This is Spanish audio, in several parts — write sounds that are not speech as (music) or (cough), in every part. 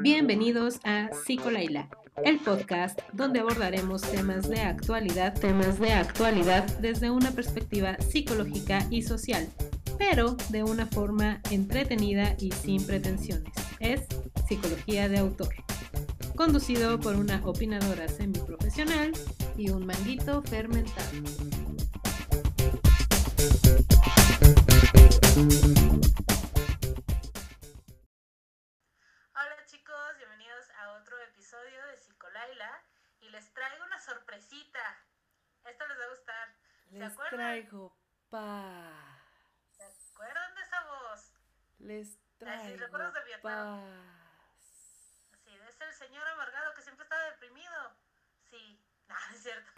Bienvenidos a Psicolaila, el podcast donde abordaremos temas de actualidad, temas de actualidad desde una perspectiva psicológica y social, pero de una forma entretenida y sin pretensiones. Es psicología de autor. Conducido por una opinadora semiprofesional y un manguito fermentado.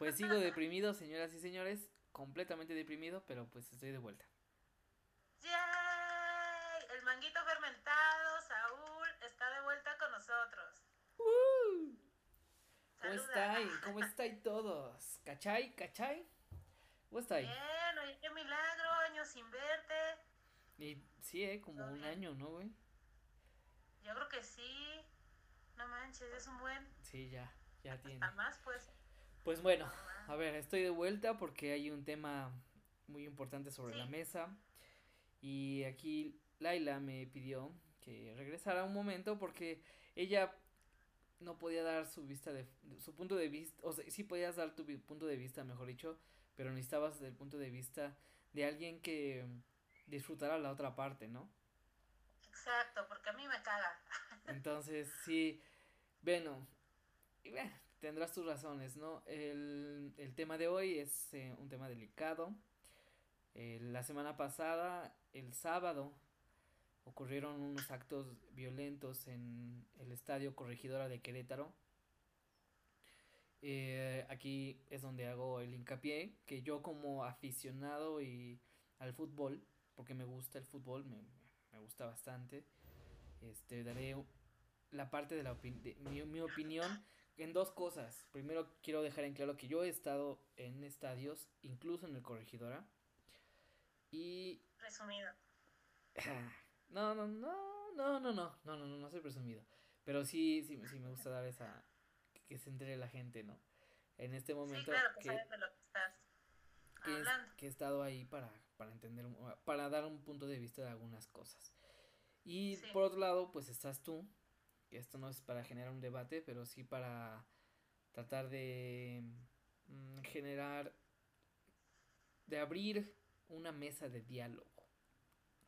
Pues sigo deprimido, señoras y señores, completamente deprimido, pero pues estoy de vuelta. ¡Yay! El manguito fermentado, Saúl, está de vuelta con nosotros. ¿Cómo Saluda. estáis? ¿Cómo (laughs) estáis todos? ¿Cachai? ¿Cachai? ¿Cómo estáis? Bien, oye, qué milagro, años sin verte. Y sí, eh, como un bien. año, ¿no, güey? Yo creo que sí. No manches, es un buen. Sí, ya, ya tiene. Hasta más, pues. Pues bueno, a ver, estoy de vuelta porque hay un tema muy importante sobre la mesa. Y aquí Laila me pidió que regresara un momento porque ella no podía dar su vista de su punto de vista, o sea, sí podías dar tu punto de vista, mejor dicho, pero necesitabas el punto de vista de alguien que disfrutara la otra parte, ¿no? Exacto, porque a mí me caga. (laughs) Entonces, sí, bueno, y bueno, tendrás tus razones, ¿no? El, el tema de hoy es eh, un tema delicado. Eh, la semana pasada, el sábado, ocurrieron unos actos violentos en el Estadio Corregidora de Querétaro. Eh, aquí es donde hago el hincapié, que yo como aficionado y al fútbol, porque me gusta el fútbol, me, me gusta bastante, este, daré la parte de, la mi, mi opinión en dos cosas. Primero quiero dejar en claro que yo he estado en estadios, incluso en el Corregidora, y Resumido. no, no, no, no, no, no, no, no, no, no soy presumido. Pero sí, sí, sí me gusta dar esa, que se entere la gente, ¿no? En este Sí, momento claro, que que, sabes de lo que estás que, es- que he estado ahí para, para entender, para dar un punto de vista de algunas cosas. Y Sí. por otro lado, pues estás tú, esto no es para generar un debate, pero sí para tratar de mm, generar, de abrir una mesa de diálogo,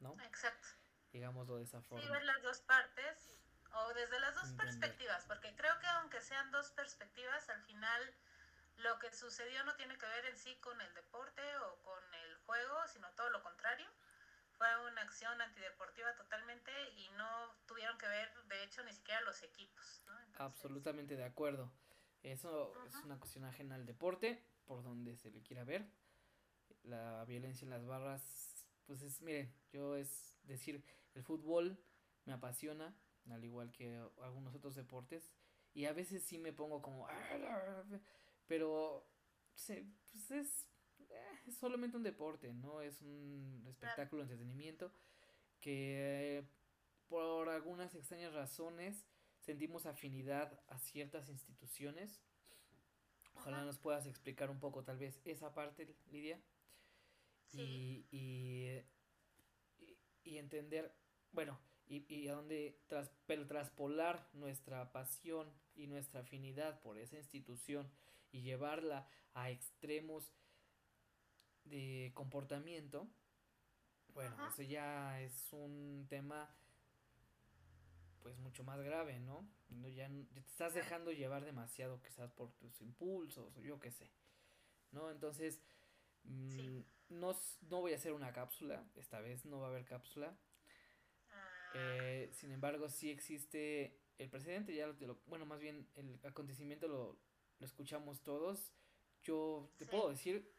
¿no? Exacto. Digámoslo de esa Sí, forma. ver las dos partes o desde las dos Entender. perspectivas, porque creo que aunque sean dos perspectivas, al final lo que sucedió no tiene que ver en sí con el deporte o con el juego, sino todo lo contrario. Fue una acción antideportiva totalmente y no tuvieron que ver, de hecho, ni siquiera los equipos. ¿no? Entonces, Absolutamente de acuerdo. Eso es una cuestión ajena al deporte, por donde se le quiera ver. La violencia en las barras, pues es, miren, yo es decir, el fútbol me apasiona, al igual que algunos otros deportes, y a veces sí me pongo como, pero se- pues es, es solamente un deporte, ¿no? Es un espectáculo, entretenimiento, que eh, por algunas extrañas razones sentimos afinidad a ciertas instituciones. Ojalá Ajá. nos puedas explicar un poco tal vez esa parte, Lidia. Sí. Y, y, y- y entender, bueno, y, y a dónde tras, pero traspolar nuestra pasión y nuestra afinidad por esa institución y llevarla a extremos de comportamiento, bueno, Ajá. eso ya es un tema pues mucho más grave, ¿no? No, ya, te estás dejando llevar demasiado quizás por tus impulsos o yo qué sé, ¿no? Entonces, mm, Sí. no, no voy a hacer una cápsula, esta vez no va a haber cápsula, Ah, eh, sin embargo sí existe el precedente, ya lo, bueno, más bien el acontecimiento lo, lo escuchamos todos, yo te Sí. puedo decir,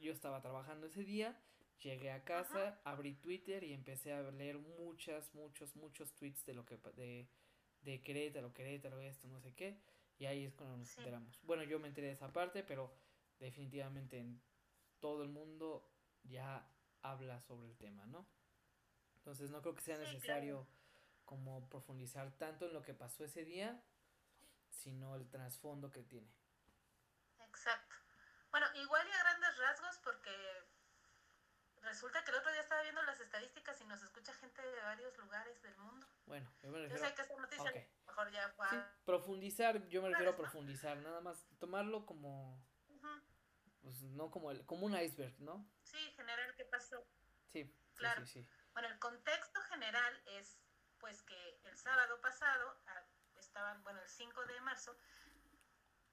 yo estaba trabajando ese día, llegué a casa, abrí Twitter y empecé a leer muchas, muchos, muchos tweets de lo que de, de Querétaro, Querétaro, esto, no sé qué, y ahí es cuando nos Sí. enteramos. Bueno, yo me enteré de esa parte, pero definitivamente en todo el mundo ya habla sobre el tema, ¿no? Entonces no creo que sea Sí, necesario como profundizar tanto en lo que pasó ese día, sino el trasfondo que tiene. Exacto. Bueno, igual rasgos porque resulta que el otro día estaba viendo las estadísticas y nos escucha gente de varios lugares del mundo. Bueno, yo me Yo refiero sé que esta noticia mejor ya fue. Sí, profundizar, yo me refiero a profundizar, nada más tomarlo como, pues no como el, como un iceberg, ¿no? Sí, general, ¿qué pasó? Sí, Claro. sí, sí. Bueno, el contexto general es pues que el sábado pasado ah, estaban, bueno, el 5 de marzo,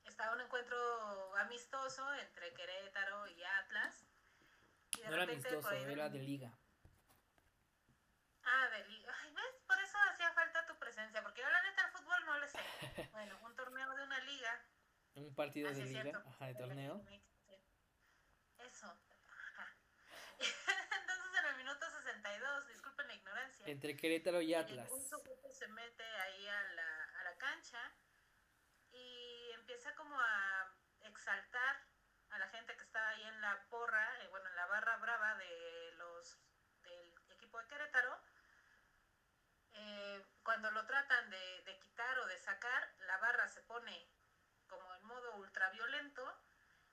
estaba un encuentro amistoso entre Querétaro y Atlas. Y de No era amistoso, ahí era de liga. Ah, de liga. Ay, ¿ves? Por eso hacía falta tu presencia, porque yo la neta el fútbol no le sé. (laughs) Bueno, un torneo de una liga. Un partido Así de liga, cierto. ajá, de torneo. Eso. Ajá. (laughs) Entonces en el minuto 62, disculpen la ignorancia. Entre Querétaro y Atlas. Un sujeto se mete ahí a la, a la cancha y empieza como a exaltar a la gente que estaba ahí en la porra, eh, bueno, en la barra brava de los del equipo de Querétaro. Eh, cuando lo tratan de, de quitar o de sacar, la barra se pone como en modo ultraviolento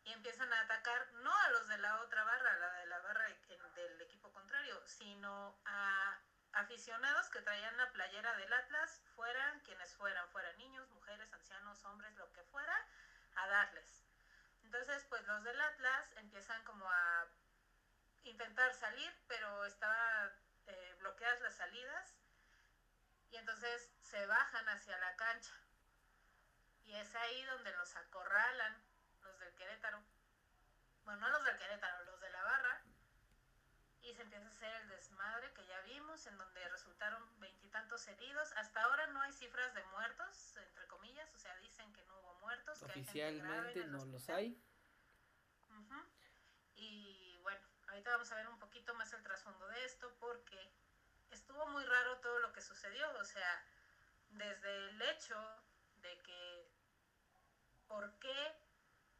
y empiezan a atacar no a los de la otra barra, la de la barra del equipo contrario, sino a aficionados que traían la playera del Atlas, fueran quienes fueran, fueran niños, mujeres, ancianos, hombres, lo que fuera, a darles. Entonces, pues los del Atlas empiezan como a intentar salir, pero estaban eh, bloqueadas las salidas y entonces se bajan hacia la cancha. Y es ahí donde los acorralan los del Querétaro. Bueno, no los del Querétaro, los de la barra. Y se empieza a hacer el desmadre que ya vimos, en donde resultaron veintitantos heridos. Hasta ahora no hay cifras de muertos, entre comillas, o sea, dicen que no hubo muertos. Que hay gente grave Oficialmente no los hay. Y bueno, ahorita vamos a ver un poquito más el trasfondo de esto porque estuvo muy raro todo lo que sucedió. O sea, desde el hecho de que por qué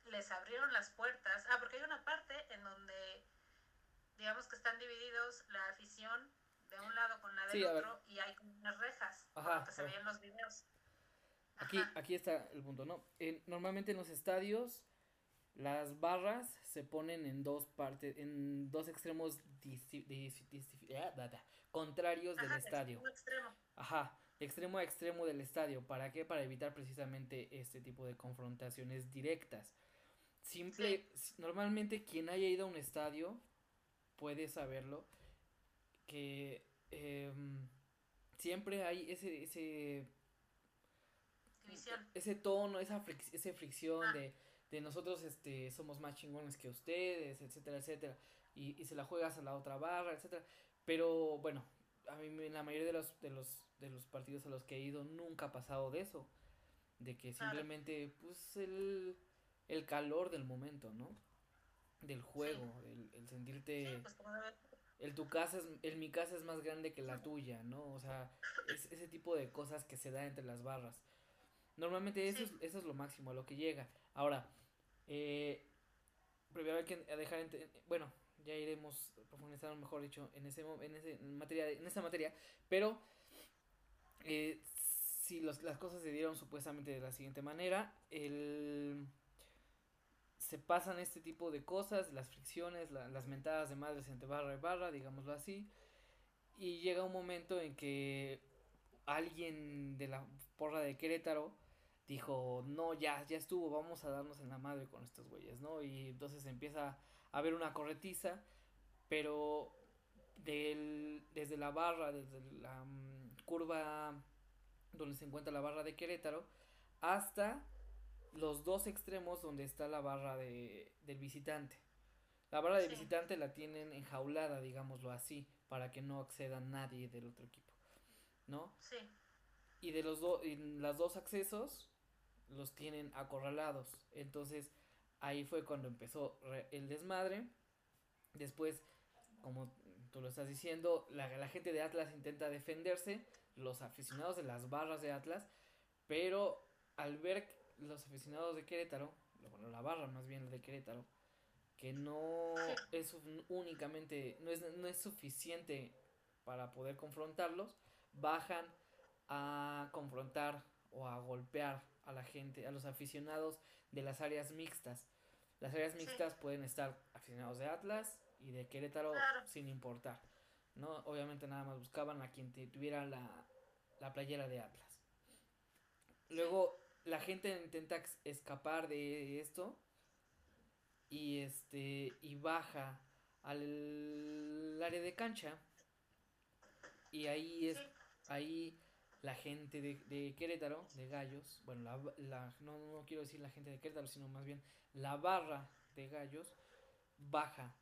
les abrieron las puertas. Ah, porque hay una parte en donde digamos que están divididos la afición de un lado con la del Sí, otro y hay unas rejas Ajá, que se a ve ver. en los videos. Aquí, Ajá. aquí está el punto, ¿no? En- normalmente en los estadios las barras se ponen en dos partes, en dos extremos ah, contrarios del estadio. Ajá, extremo a extremo del estadio. ¿Para qué? Para evitar precisamente este tipo de confrontaciones directas. Simple, normalmente quien haya ido a un estadio puede saberlo que em, siempre hay ese ese División. ese tono, esa fric- ese fricción Ah. de, de nosotros este somos más chingones que ustedes, etcétera, etcétera, y, y se la juegas a la otra barra, etcétera. Pero bueno, a mí en la mayoría de los de los de los partidos a los que he ido nunca ha pasado de eso, de que Claro. simplemente pues el el calor del momento, ¿no? Del juego, el, el sentirte Sí, pues como el tu casa es, el mi casa es más grande que la tuya, ¿no? O sea, es ese tipo de cosas que se da entre las barras. Normalmente eso, Sí. es, eso es lo máximo, a lo que llega. Ahora, eh, primero hay que dejar, ente- bueno, ya iremos profundizando, mejor dicho, en ese, en ese en materia, en esa materia, pero eh, si los, las cosas se dieron supuestamente de la siguiente manera, el se pasan este tipo de cosas, las fricciones, la- las mentadas de madres entre barra y barra, digámoslo así, y llega un momento en que alguien de la porra de Querétaro dijo, no, ya, ya estuvo, vamos a darnos en la madre con estos güeyes, ¿no? Y entonces empieza a haber una corretiza, pero del, desde la barra, desde la mm, curva donde se encuentra la barra de Querétaro, hasta los dos extremos donde está la barra de, del visitante. La barra de Sí. visitante la tienen enjaulada, digámoslo así, para que no acceda nadie del otro equipo, ¿no? Sí, Y de los dos, dos accesos los tienen acorralados. Entonces, ahí fue cuando empezó el desmadre. Después, como tú lo estás diciendo, la, la gente de Atlas intenta defenderse, los aficionados de las barras de Atlas, pero al ver los aficionados de Querétaro, bueno, la barra más bien de Querétaro, que no es únicamente, no es, no es suficiente para poder confrontarlos, bajan a confrontar o a golpear a la gente, a los aficionados de las áreas mixtas. Las áreas mixtas pueden estar aficionados de Atlas y de Querétaro sin importar. ¿no? Obviamente nada más buscaban a quien tuviera la, la playera de Atlas. Luego la gente intenta escapar de esto y este y baja al área de cancha y ahí es ahí la gente de, Querétaro, de Gallos, bueno, la, no, no quiero decir la gente de Querétaro, sino más bien la barra de Gallos baja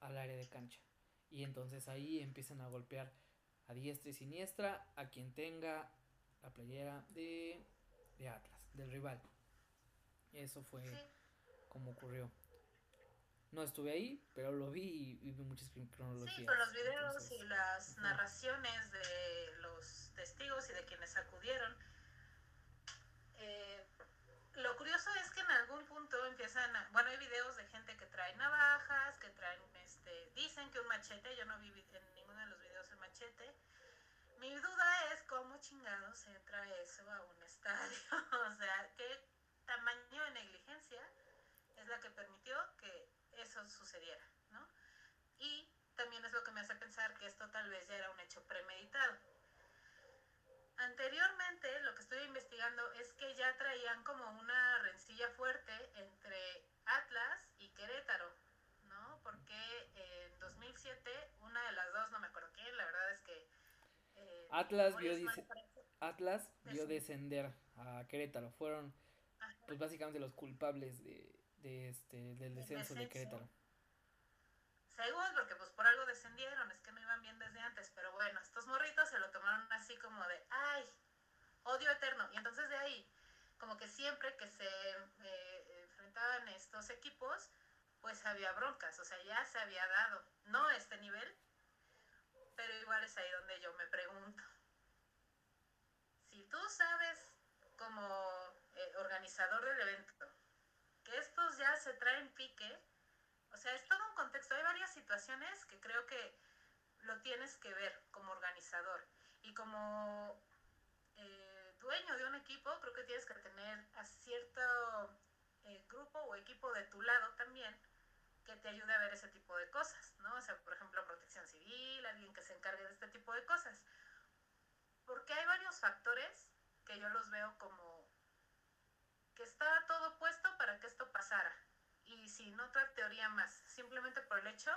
al área de cancha. Y entonces ahí empiezan a golpear a diestra y siniestra a quien tenga la playera de, de Atlas, del rival. Eso fue como ocurrió. No estuve ahí, pero lo vi y, vi muchas cronologías. Sí, con los videos y las narraciones de los testigos y de quienes acudieron. Eh, lo curioso es que en algún punto empiezan a, bueno, hay videos de gente que trae navajas, que traen, este, dicen que un machete, yo no vi en ninguno de los videos el machete. Mi duda es cómo chingados entra eso a un estadio, o sea, qué tamaño de negligencia es la que permitió que eso sucediera, ¿no? Y también es lo que me hace pensar que esto tal vez ya era un hecho premeditado. Anteriormente, lo que estoy investigando es que ya traían como una rencilla fuerte entre Atlas y Querétaro, ¿no? Porque en 2007, una de las dos, no me acuerdo quién, la verdad es que... Eh, Atlas, vio, Atlas vio descender a Querétaro. Fueron, pues básicamente los culpables de, de este, del descenso, de Querétaro. Según, porque pues por algo descendieron, es que no iban bien desde antes, pero bueno, estos morritos se lo tomaron así como de, ay, odio eterno. Y entonces de ahí, como que siempre que se eh, enfrentaban estos equipos, pues había broncas, o sea, ya se había dado, no a este nivel, pero igual es ahí donde yo me pregunto. Si tú sabes como eh, organizador del evento, estos ya se traen pique, o sea, es todo un contexto. Hay varias situaciones que creo que lo tienes que ver como organizador. Y como eh, dueño de un equipo, creo que tienes que tener a cierto eh, grupo o equipo de tu lado también que te ayude a ver ese tipo de cosas, ¿no? O sea, por ejemplo, protección civil, alguien que se encargue de este tipo de cosas. Porque hay varios factores que yo los veo como que estaba todo puesto para que esto pasara. Y sin otra teoría más, simplemente por el hecho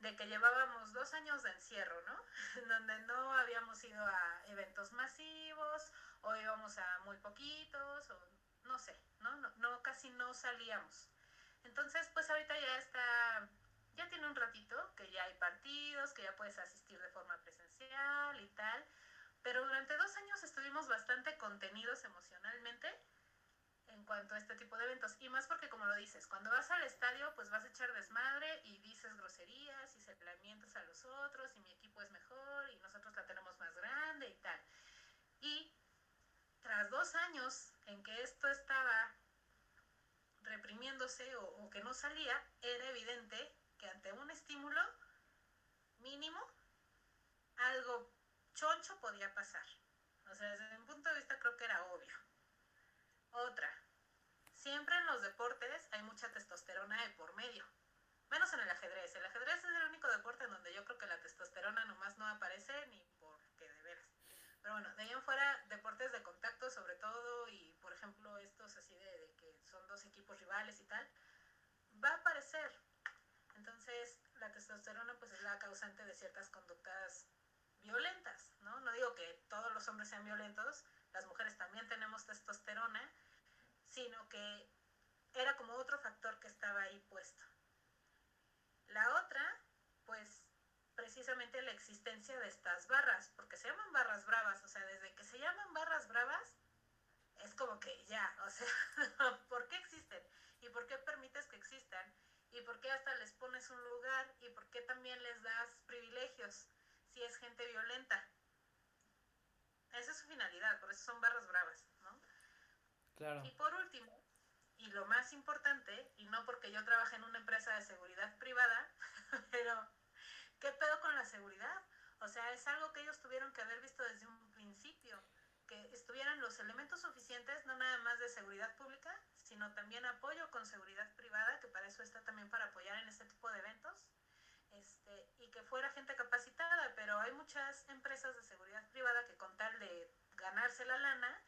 de que llevábamos dos años de encierro, ¿no? (laughs) Donde no habíamos ido a eventos masivos o íbamos a muy poquitos o no sé, ¿no? No, no casi no salíamos. Entonces, pues ahorita ya está, ya tiene un ratito que ya hay partidos, que ya puedes asistir de forma presencial y tal, pero durante dos años estuvimos bastante contenidos emocionalmente en cuanto a este tipo de eventos. Y más porque, como lo dices, cuando vas al estadio, pues vas a echar desmadre y dices groserías y señalamientos a los otros y mi equipo es mejor y nosotros la tenemos más grande y tal. Y tras dos años en que esto estaba reprimiéndose o, o que no salía, era evidente que ante un estímulo mínimo, algo choncho podía pasar. O sea, desde mi punto de vista creo que era obvio. Otra, siempre en los deportes hay mucha testosterona de por medio. Menos en el ajedrez. El ajedrez es el único deporte en donde yo creo que la testosterona nomás no aparece ni porque de veras. Pero bueno, de ahí en fuera, deportes de contacto sobre todo y por ejemplo estos así de, que son dos equipos rivales y tal, va a aparecer. Entonces la testosterona pues es la causante de ciertas conductas violentas, ¿no? No digo que todos los hombres sean violentos, las mujeres también tenemos testosterona, sino que era como otro factor que estaba ahí puesto. La otra, pues precisamente la existencia de estas barras, porque se llaman barras bravas, o sea, desde que se llaman barras bravas, es como que ya, (laughs) o sea, ¿por qué existen? ¿Y por qué permites que existan? ¿Y por qué hasta les pones un lugar? ¿Y por qué también les das privilegios si es gente violenta? Esa es su finalidad, por eso son barras bravas. Y por último, y lo más importante, y no porque yo trabaje en una empresa de seguridad privada, (laughs) pero ¿qué pedo con la seguridad? O sea, es algo que ellos tuvieron que haber visto desde un principio. que estuvieran los elementos suficientes, no nada más de seguridad pública, sino también apoyo con seguridad privada, que para eso está también para apoyar en este tipo de eventos, este, y que fuera gente capacitada, pero hay muchas empresas de seguridad privada que con tal de ganarse la lana,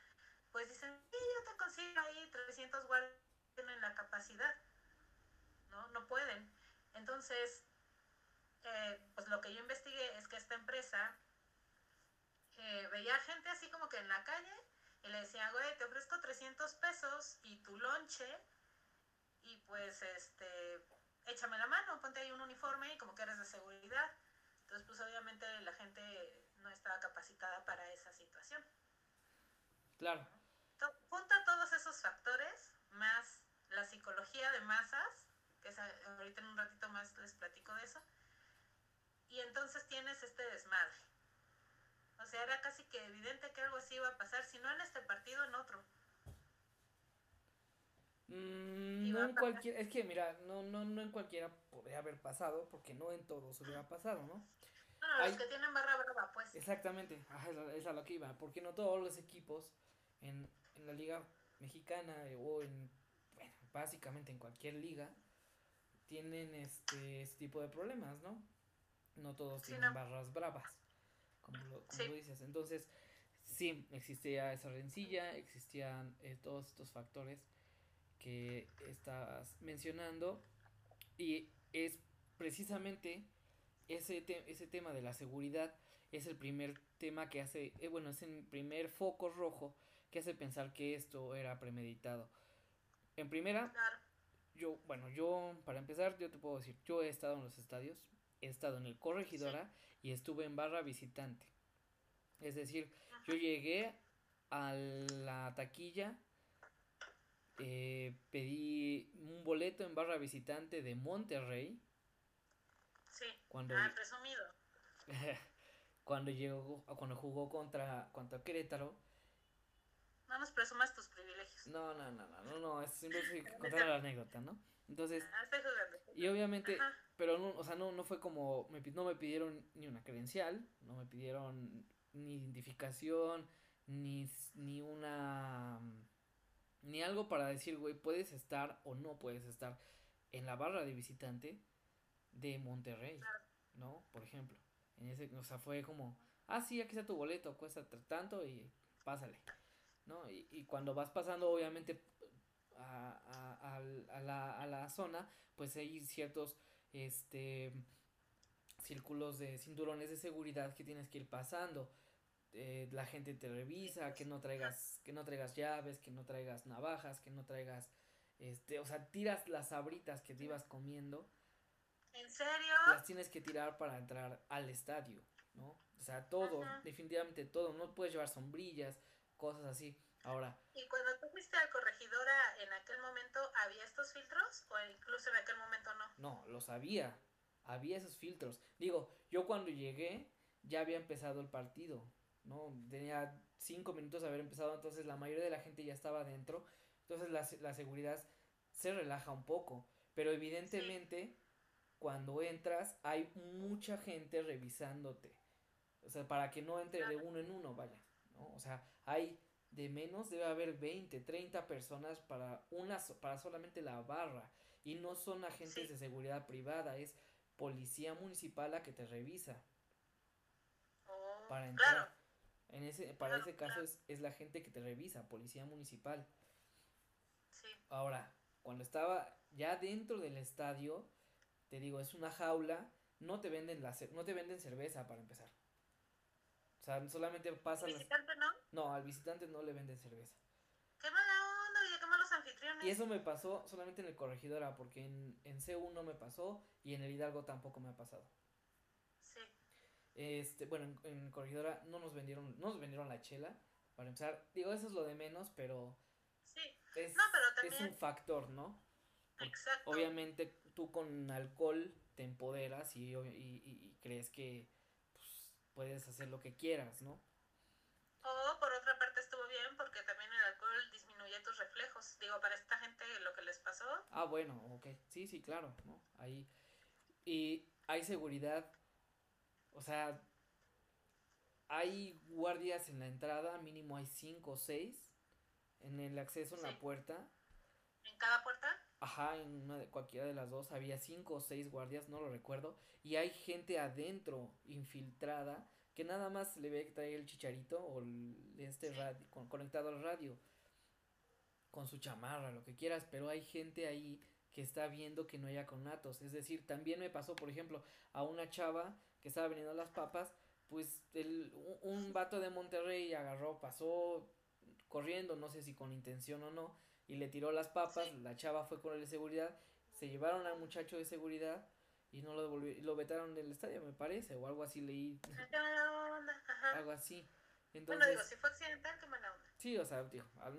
pues dicen, sí, yo te consigo ahí 300 guardias, tienen la capacidad, ¿no? No pueden. Entonces, eh, pues lo que yo investigué es que esta empresa eh, veía gente así como que en la calle y le decía, güey, te ofrezco 300 pesos y tu lonche y pues este, échame la mano, ponte ahí un uniforme y como que eres de seguridad. Entonces, pues obviamente la gente no estaba capacitada para esa situación. Claro. Junta todos esos factores, más la psicología de masas, que es, ahorita en un ratito más les platico de eso, y entonces tienes este desmadre. O sea, era casi que evidente que algo así iba a pasar, si no en este partido, en otro. Mm, no en cualquier, es que mira, no, no, no en cualquiera podría haber pasado, porque no en todos hubiera pasado, ¿no? No, los que tienen barra brava, pues. Exactamente, es a lo que iba, porque no todos los equipos en, en la liga mexicana o en, bueno, básicamente en cualquier liga, tienen este, este tipo de problemas, ¿no? No todos tienen barras bravas como lo, dices. Entonces, sí, existía esa rencilla, existían eh, todos estos factores que estás mencionando y es precisamente ese, ese tema de la seguridad es el primer tema que hace, eh, bueno, es el primer foco rojo que hace pensar que esto era premeditado. En primera, yo, bueno, yo, para empezar, yo te puedo decir, yo he estado en los estadios, he estado en el Corregidora y estuve en barra visitante. Es decir, yo llegué a la taquilla, eh, pedí un boleto en barra visitante de Monterrey. Sí, cuando, ah, presumido. (laughs) cuando llegó, cuando jugó contra, contra Querétaro. No nos presumas tus privilegios. No, no, no, no, no, no es simplemente (laughs) contar la anécdota, ¿no? Entonces, ah, y obviamente, pero no, o sea, no, no fue como, me, no me pidieron ni una credencial, no me pidieron ni identificación, ni, ni una, ni algo para decir, güey, puedes estar o no puedes estar en la barra de visitante de Monterrey, ¿no? Por ejemplo, en ese, o sea, fue como, ah, sí, aquí está tu boleto, cuesta tanto y pásale, ¿no? Y, y cuando vas pasando, obviamente, a, a, a, la, a la zona, pues hay ciertos este círculos de cinturones de seguridad que tienes que ir pasando. Eh, la gente te revisa, que no traigas, que no traigas llaves, que no traigas navajas, que no traigas, este, o sea, tiras las sabritas que te ibas comiendo. ¿En serio? Las tienes que tirar para entrar al estadio, ¿no? O sea, todo, definitivamente todo. No puedes llevar sombrillas, cosas así. Ahora. ¿Y cuando tú fuiste al corregidora en aquel momento había estos filtros o incluso en aquel momento no? No, los había. Había esos filtros. Digo, yo cuando llegué ya había empezado el partido, ¿no? Tenía cinco minutos de haber empezado, entonces la mayoría de la gente ya estaba adentro. Entonces la, la seguridad se relaja un poco. Pero evidentemente, cuando entras, hay mucha gente revisándote. O sea, para que no entre de uno en uno, vaya, ¿no? O sea, hay de menos debe haber 20, 30 personas para una para solamente la barra y no son agentes de seguridad privada, es policía municipal la que te revisa. Oh, para entrar. En ese para ese caso es, es la gente que te revisa, policía municipal. Sí. Ahora, cuando estaba ya dentro del estadio, te digo, es una jaula, no te venden la no te venden cerveza para empezar. O sea, solamente pasa. ¿Al visitante no? No, al visitante no le venden cerveza. ¡Qué mala onda! Y qué malos anfitriones. Y eso me pasó solamente en el Corregidora, porque en, en C1 no me pasó y en el Hidalgo tampoco me ha pasado. Sí. Este, bueno, en, en Corregidora no nos vendieron, no nos vendieron la chela, para empezar. Digo, eso es lo de menos, pero. Sí. Es, no, pero también... es un factor, ¿no? Exacto. Obviamente tú con alcohol te empoderas y, y, y crees que puedes hacer lo que quieras, ¿no? O por otra parte estuvo bien porque también el alcohol disminuye tus reflejos. Digo, para esta gente lo que les pasó. Ah, bueno, ok. Sí, sí, claro, ¿no? Ahí. Y hay seguridad. O sea, hay guardias en la entrada, mínimo hay cinco o seis. En el acceso en la puerta. ¿En cada puerta? Ajá, en una de, cualquiera de las dos había cinco o seis guardias, no lo recuerdo. Y hay gente adentro, infiltrada, que nada más le ve que trae el chicharito o este radio, conectado al radio. Con su chamarra, lo que quieras, pero hay gente ahí que está viendo que no haya conatos. Es decir, también me pasó, por ejemplo, a una chava que estaba vendiendo las papas, pues el, un, vato de Monterrey agarró, pasó corriendo, no sé si con intención o no, y le tiró las papas, la chava fue con el de seguridad, se llevaron al muchacho de seguridad y no lo devolvieron, lo vetaron del estadio, me parece, o algo así leí. algo así. Entonces, bueno, digo, si fue accidental, qué mala onda. Sí, o sea,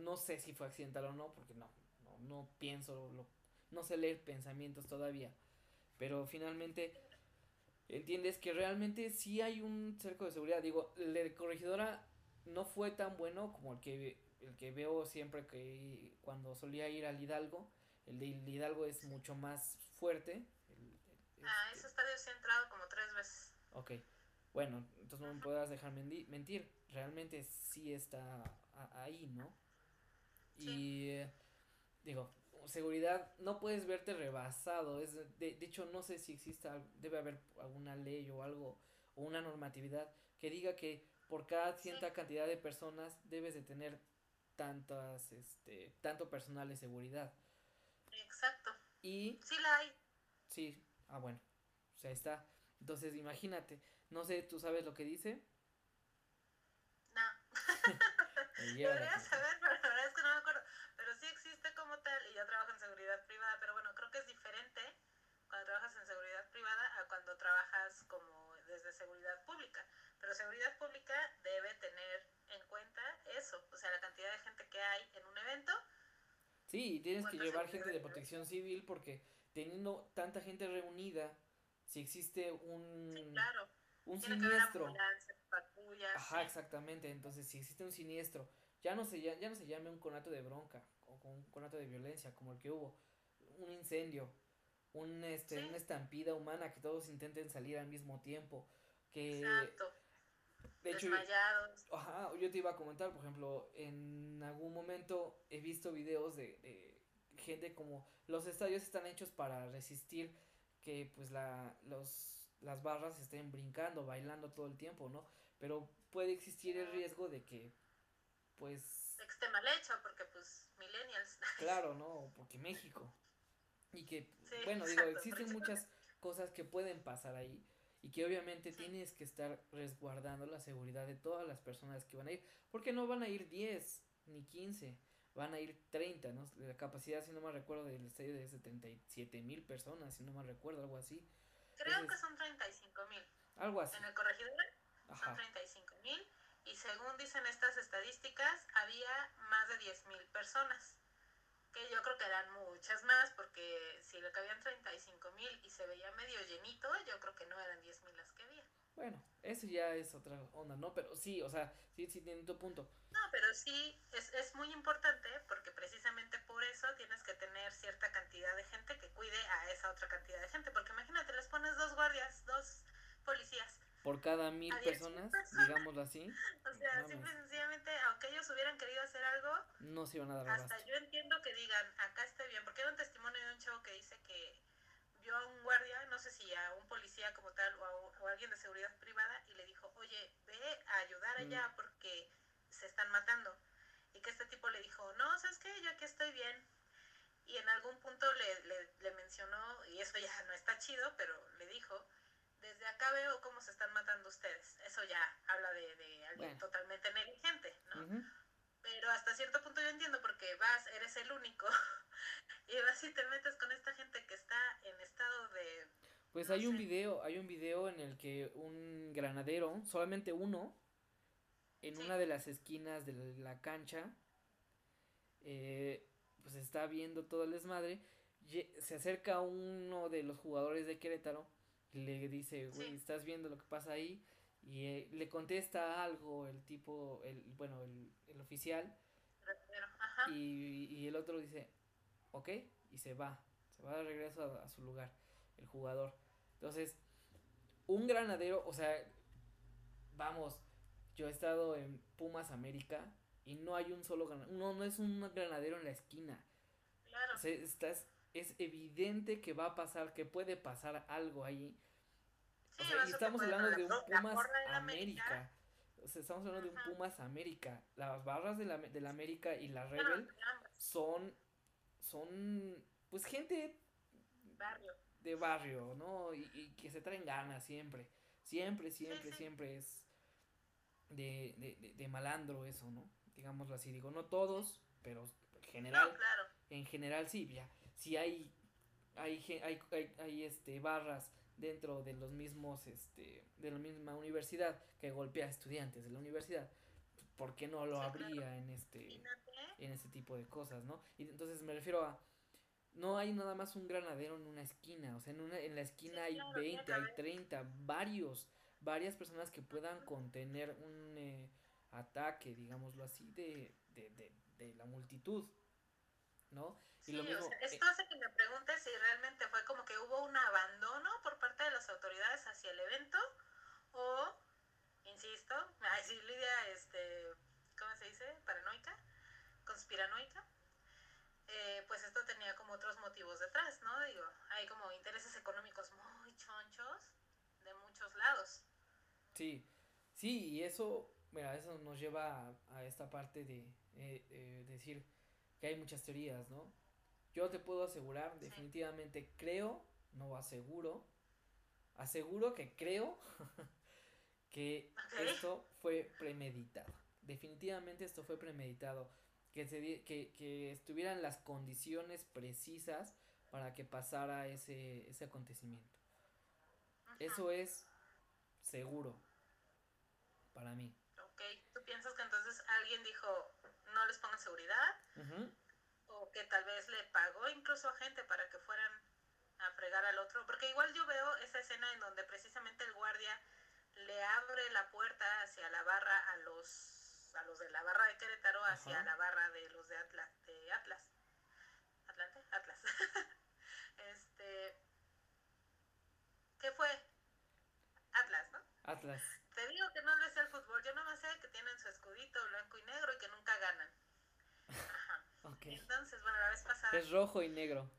no sé si fue accidental o no, porque no, no, no pienso, lo, no sé leer pensamientos todavía. Pero finalmente entiendes que realmente sí hay un cerco de seguridad. Digo, el de corregidora no fue tan bueno como el que, el que veo siempre que cuando solía ir al Hidalgo. El de Hidalgo es mucho más fuerte. ah, ese estadio se ha entrado como tres veces. Ok, bueno, entonces no me podrás dejar mentir. Realmente sí está ahí, ¿no? Y eh, digo, seguridad no puedes verte rebasado. Es de, de hecho, no sé si exista, debe haber alguna ley o algo, o una normatividad que diga que por cada cierta cantidad de personas debes de tener tantas, este, tanto personal de seguridad. Exacto. Y... Sí la hay. Sí, ah bueno, o sea, está. Entonces, imagínate, no sé, ¿tú sabes lo que dice? No. (laughs) Debería saber, pero la verdad es que no me acuerdo. Pero sí existe como tal, y yo trabajo en seguridad privada, pero bueno, creo que es diferente cuando trabajas en seguridad privada a cuando trabajas como desde seguridad pública. Pero seguridad pública debe tener eso, o sea, la cantidad de gente que hay en un evento. Sí, y tienes que llevar gente de protección civil porque teniendo tanta gente reunida, si existe un, sí, claro. un siniestro. Ajá, exactamente. Entonces, si existe un siniestro, ya no se ya, no se llame un conato de bronca o un conato de violencia como el que hubo, un incendio, un este, una estampida humana que todos intenten salir al mismo tiempo, que Exacto. De hecho, ajá, yo te iba a comentar, por ejemplo, en algún momento he visto videos de, de gente como los estadios están hechos para resistir que pues la los las barras estén brincando, bailando todo el tiempo, ¿no? Pero puede existir el riesgo de que pues esté mal hecho porque pues millennials. (laughs) Claro, no, porque México. Y que bueno, digo, existen muchas cosas que pueden pasar ahí y que obviamente tienes que estar resguardando la seguridad de todas las personas que van a ir, porque no van a ir 10 ni 15, van a ir 30, ¿no? La capacidad, si no me recuerdo, del estadio es de 37 mil personas, si no me recuerdo, algo así. Creo que son 35 mil. Algo así. En el corregidor son 35 mil y según dicen estas estadísticas, había más de 10 mil personas que yo creo que eran muchas más, porque si le cabían 35 mil y se veía medio llenito, yo creo que no eran 10 mil las que había. Bueno, eso ya es otra onda, ¿no? Pero sí, o sea, sí, sí tiene tu punto. No, pero sí, es, es muy importante porque precisamente por eso tienes que tener cierta cantidad de gente que cuide a esa otra cantidad de gente, porque imagínate, les pones dos guardias, dos policías por cada mil personas, digámoslo así. (laughs) O sea, simple y sencillamente, aunque ellos hubieran querido hacer algo, no se iban a dar Hasta yo entiendo que digan, acá estoy bien, porque hay un testimonio de un chavo que dice que vio a un guardia, no sé si a un policía como tal o a, alguien de seguridad privada, y le dijo, oye, ve a ayudar mm. allá porque se están matando. Y que este tipo le dijo, no, ¿sabes qué? Yo aquí estoy bien. Y en algún punto le, le, le mencionó, y eso ya no está chido, pero le dijo, desde acá veo cómo se están matando ustedes. Eso ya habla de, de alguien totalmente negligente, ¿no? Pero hasta cierto punto yo entiendo porque vas, eres el único (laughs) y vas y te metes con esta gente que está en estado de... Pues hay un video, hay un video en el que un granadero, solamente uno, en una de las esquinas de la cancha, eh, pues está viendo todo el desmadre, se acerca uno de los jugadores de Querétaro le dice, güey, ¿estás viendo lo que pasa ahí? Y eh, le contesta algo el tipo, el, bueno, el, el oficial. Y, y, el otro dice, ok, y se va, se va de regreso a, su lugar, el jugador. Entonces, un granadero, o sea, vamos, Yo he estado en Pumas América y no hay un solo ganadero, no, no es un granadero en la esquina. Claro. O sea, estás, es evidente que va a pasar, que puede pasar algo ahí. Sí, O sea, y estamos hablando la de un Pumas América. O sea, estamos hablando de un. Pumas América. Las barras de la, de la América y la Rebel son, son, pues gente barrio. de barrio, ¿no? Y, y que se traen ganas siempre. Siempre, siempre, sí. siempre es de, de, de, de malandro eso, ¿no? Digámoslo así. Digo, no todos, pero en general, No, claro. en general sí, ya. Si hay, hay, hay, hay, hay, este, barras dentro de los mismos, este, de la misma universidad que golpea a estudiantes de la universidad, ¿por qué no lo habría claro. en este, en ese tipo de cosas, ¿no? Y entonces me refiero a no hay nada más un granadero en una esquina, o sea, en una en la esquina Sí, hay claro, 20, tiene hay que haber. 30, varios, varias personas que puedan contener un eh, ataque, digámoslo así, de, de, de, de la multitud, ¿no? Sí, y lo o sea, esto hace que me preguntes si realmente fue como que hubo un abandono por parte de las autoridades hacia el evento o, insisto, (laughs) ay, sí, Lidia, este, ¿cómo se dice? Paranoica, conspiranoica. Eh, pues esto tenía como otros motivos detrás, ¿no? Digo, hay como intereses económicos muy chonchos de muchos lados. Sí, sí, y eso, mira, eso nos lleva a, a esta parte de eh, eh, decir que hay muchas teorías, ¿no? Yo te puedo asegurar, definitivamente creo, no aseguro, aseguro que creo (laughs) que esto fue premeditado. Definitivamente esto fue premeditado. Que, se que, que estuvieran las condiciones precisas para que pasara ese, ese acontecimiento. Eso es seguro para mí. Ok, ¿tú piensas que entonces alguien dijo no les pongan seguridad? O que tal vez le pagó incluso a gente para que fueran a fregar al otro, porque igual yo veo esa escena en donde precisamente el guardia le abre la puerta hacia la barra a los a los de la barra de Querétaro hacia Ajá. la barra de los de Atlas, de Atlas. Atlante, Atlas. (laughs) este ¿Qué fue? Atlas, ¿no? Atlas. Te digo que no sé el fútbol, yo no sé que tienen su escudito blanco y negro y que nunca ganan. Entonces, bueno, la vez pasada. Es rojo y negro.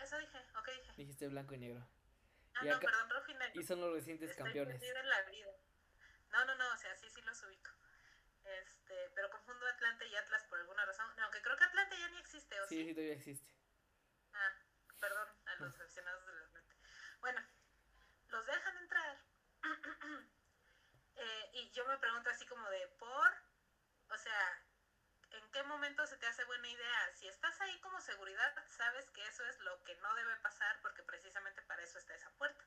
Eso dije, ok dije. Dijiste blanco y negro. Ah, y no, perdón, rojo y negro. Y son los recientes Estoy campeones. perdida en la vida. No, no, no, o sea, sí, sí los ubico. Este, pero confundo Atlante y Atlas por alguna razón. No, aunque creo que Atlante ya ni existe, ¿o sí? Sí, sí, todavía existe. Ah, perdón a los (laughs) aficionados del Atlante. Bueno, los dejan entrar. (clears throat) Eh, y yo me pregunto así como de, ¿por? O sea, ¿en qué momento se te hace buena idea? Si estás ahí como seguridad, sabes que eso es lo que no debe pasar porque precisamente para eso está esa puerta.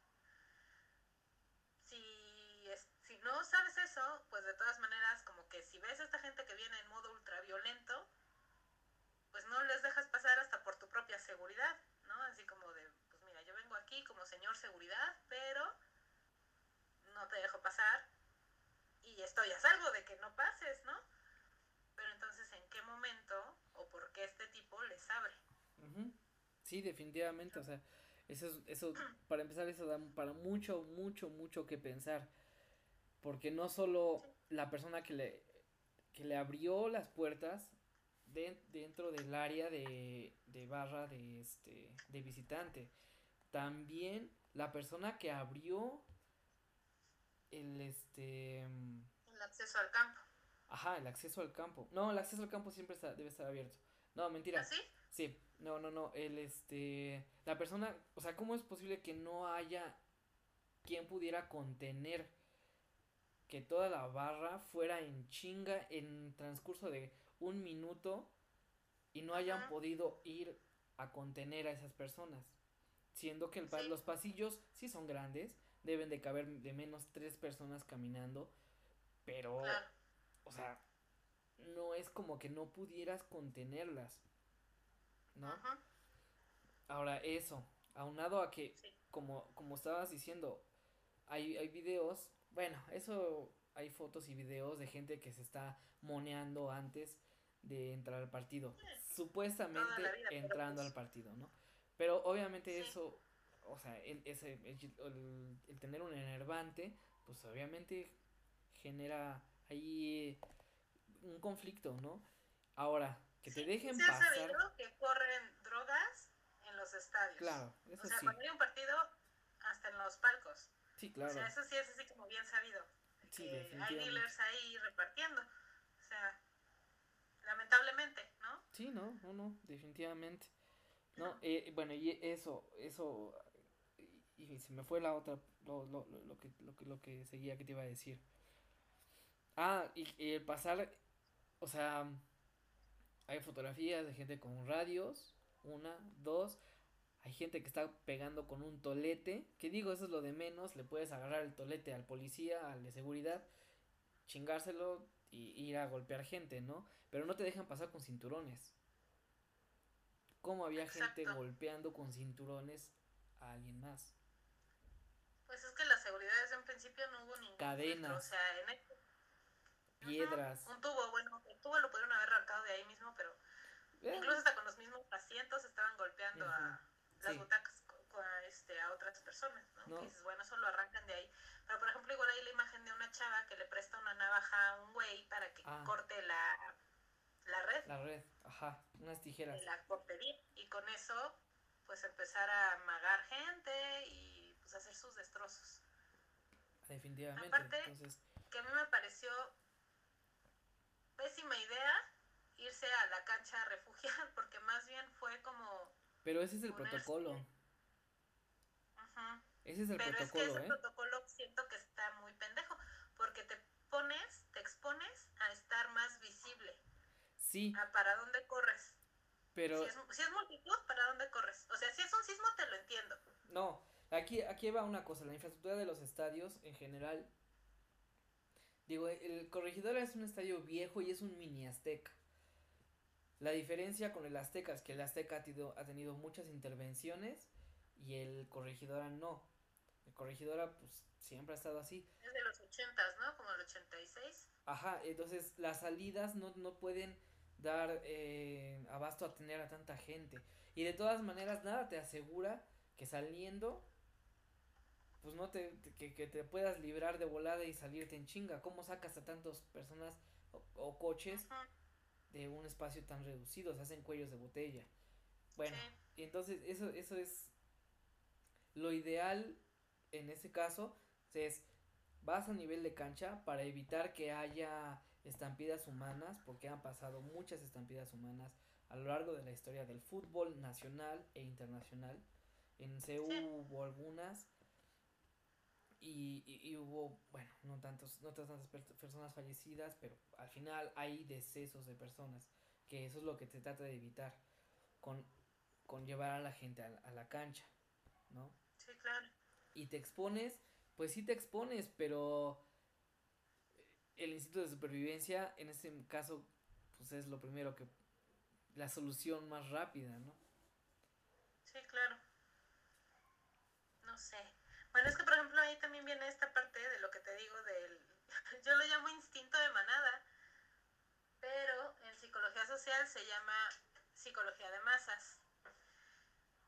Si, si no sabes eso, pues de todas maneras, como que si ves a esta gente que viene en modo ultraviolento, pues no les dejas pasar hasta por tu propia seguridad, ¿no? Así como de, pues mira, yo vengo aquí como señor seguridad, pero no te dejo pasar y estoy a salvo de que no pases, ¿no? Pero entonces, ¿en qué momento o por qué este tipo les abre? Ujú. Sí, definitivamente, o sea, eso, es- eso, para empezar, eso da para mucho, mucho, mucho que pensar, porque no solo la persona que le, que le abrió las puertas de- dentro del área de, de barra de, este, de visitante, también la persona que abrió el, este, mm, El acceso al campo. ajá, el acceso al campo, no, el acceso al campo siempre está, debe estar abierto, no, mentira, ¿Así? Sí, no, no, no, el este, la persona, o sea, ¿cómo es posible que no haya quien pudiera contener que toda la barra fuera en chinga en transcurso de un minuto y no hayan Ajá. podido ir a contener a esas personas? Siendo que el Sí. los pasillos sí son grandes, deben de caber de menos tres personas caminando, pero, Claro. o sea, no es como que no pudieras contenerlas. ¿No? Ajá. Ahora eso, aunado a que, Sí. como, como estabas diciendo, hay, hay videos, bueno, eso, hay fotos y videos de gente que se está moneando antes de entrar al partido, supuestamente vida, entrando pues- al partido, ¿no? Pero obviamente Sí. eso, o sea, el, ese, el, el- el tener un enervante, pues obviamente genera ahí un conflicto, ¿no? Ahora, que te dejen se ha pasar. sabido que corren drogas en los estadios. Claro, eso o sea, sí. cuando hay un partido, hasta en los palcos. Sí, O claro. sea, eso sí es así como bien sabido. Sí, que hay dealers ahí repartiendo. O sea, lamentablemente, ¿no? Sí, no, no, no, definitivamente. No, eh, bueno, y eso, eso, y, y se me fue la otra, lo, lo, lo, lo que, lo que, lo que seguía que te iba a decir. Ah, y, y el pasar, o sea, hay fotografías de gente con radios, una, dos, hay gente que está pegando con un tolete, que digo, eso es lo de menos, le puedes agarrar el tolete al policía, al de seguridad, chingárselo y ir a golpear gente, ¿no? Pero no te dejan pasar con cinturones. ¿Cómo había gente golpeando con cinturones a alguien más? Pues es que la seguridad desde un principio no hubo ningún filtro, O sea, en el- Piedras. Un tubo, bueno, el tubo lo pudieron haber arrancado de ahí mismo, pero Eh, incluso hasta con los mismos asientos estaban golpeando a las sí. butacas a, este, a otras personas, ¿no? No. Que dices, bueno, eso lo arrancan de ahí. Pero por ejemplo, igual hay la imagen de una chava que le presta una navaja a un güey para que Ah. corte la, la red La red, ajá, unas tijeras. la portería. Y con eso, pues empezar a amagar gente y pues hacer sus destrozos. Definitivamente. Aparte- Entonces, que a mí me pareció pésima idea irse a la cancha a refugiar, (laughs) porque más bien fue como... pero ese es el ponerse- protocolo. Ese es el Pero es que protocolo, ese ¿eh? protocolo siento que está muy pendejo, porque te pones, te expones a estar más visible, Sí, a para dónde corres. pero Si, es, si es multitud, ¿para dónde corres? O sea, si es un sismo, te lo entiendo. no. Aquí, aquí va una cosa, la infraestructura de los estadios en general. Digo, el Corregidora es un estadio viejo y es un mini Azteca. La diferencia con el Azteca es que el Azteca ha tenido, ha tenido muchas intervenciones y el Corregidora no. El Corregidora pues siempre ha estado así. Es de los ochentas, ¿no? Como el 86. Ajá, entonces las salidas no, no pueden dar eh, abasto a tener a tanta gente. Y de todas maneras, nada te asegura que saliendo, pues no te, te- que, que te puedas librar de volada y salirte en chinga. ¿Cómo sacas a tantas personas o, o coches de un espacio tan reducido? Se hacen cuellos de botella. Bueno, sí. y entonces eso, eso es lo ideal en ese caso es vas a nivel de cancha para evitar que haya estampidas humanas porque han pasado muchas estampidas humanas a lo largo de la historia del fútbol nacional e internacional en CU Sí. hubo algunas y, y- y hubo bueno no tantos no tantas per- personas fallecidas pero al final hay decesos de personas que eso es lo que se trata de evitar con, con llevar a la gente a, a la cancha, ¿no? Sí, claro. Y te expones, pues sí te expones, pero el instinto de supervivencia en este caso, pues es lo primero que, la solución más rápida, ¿no? Sí, claro. No sé. Bueno, es que por ejemplo ahí también viene esta parte de lo que te digo del... (laughs) Yo lo llamo instinto de manada, pero en psicología social se llama psicología de masas.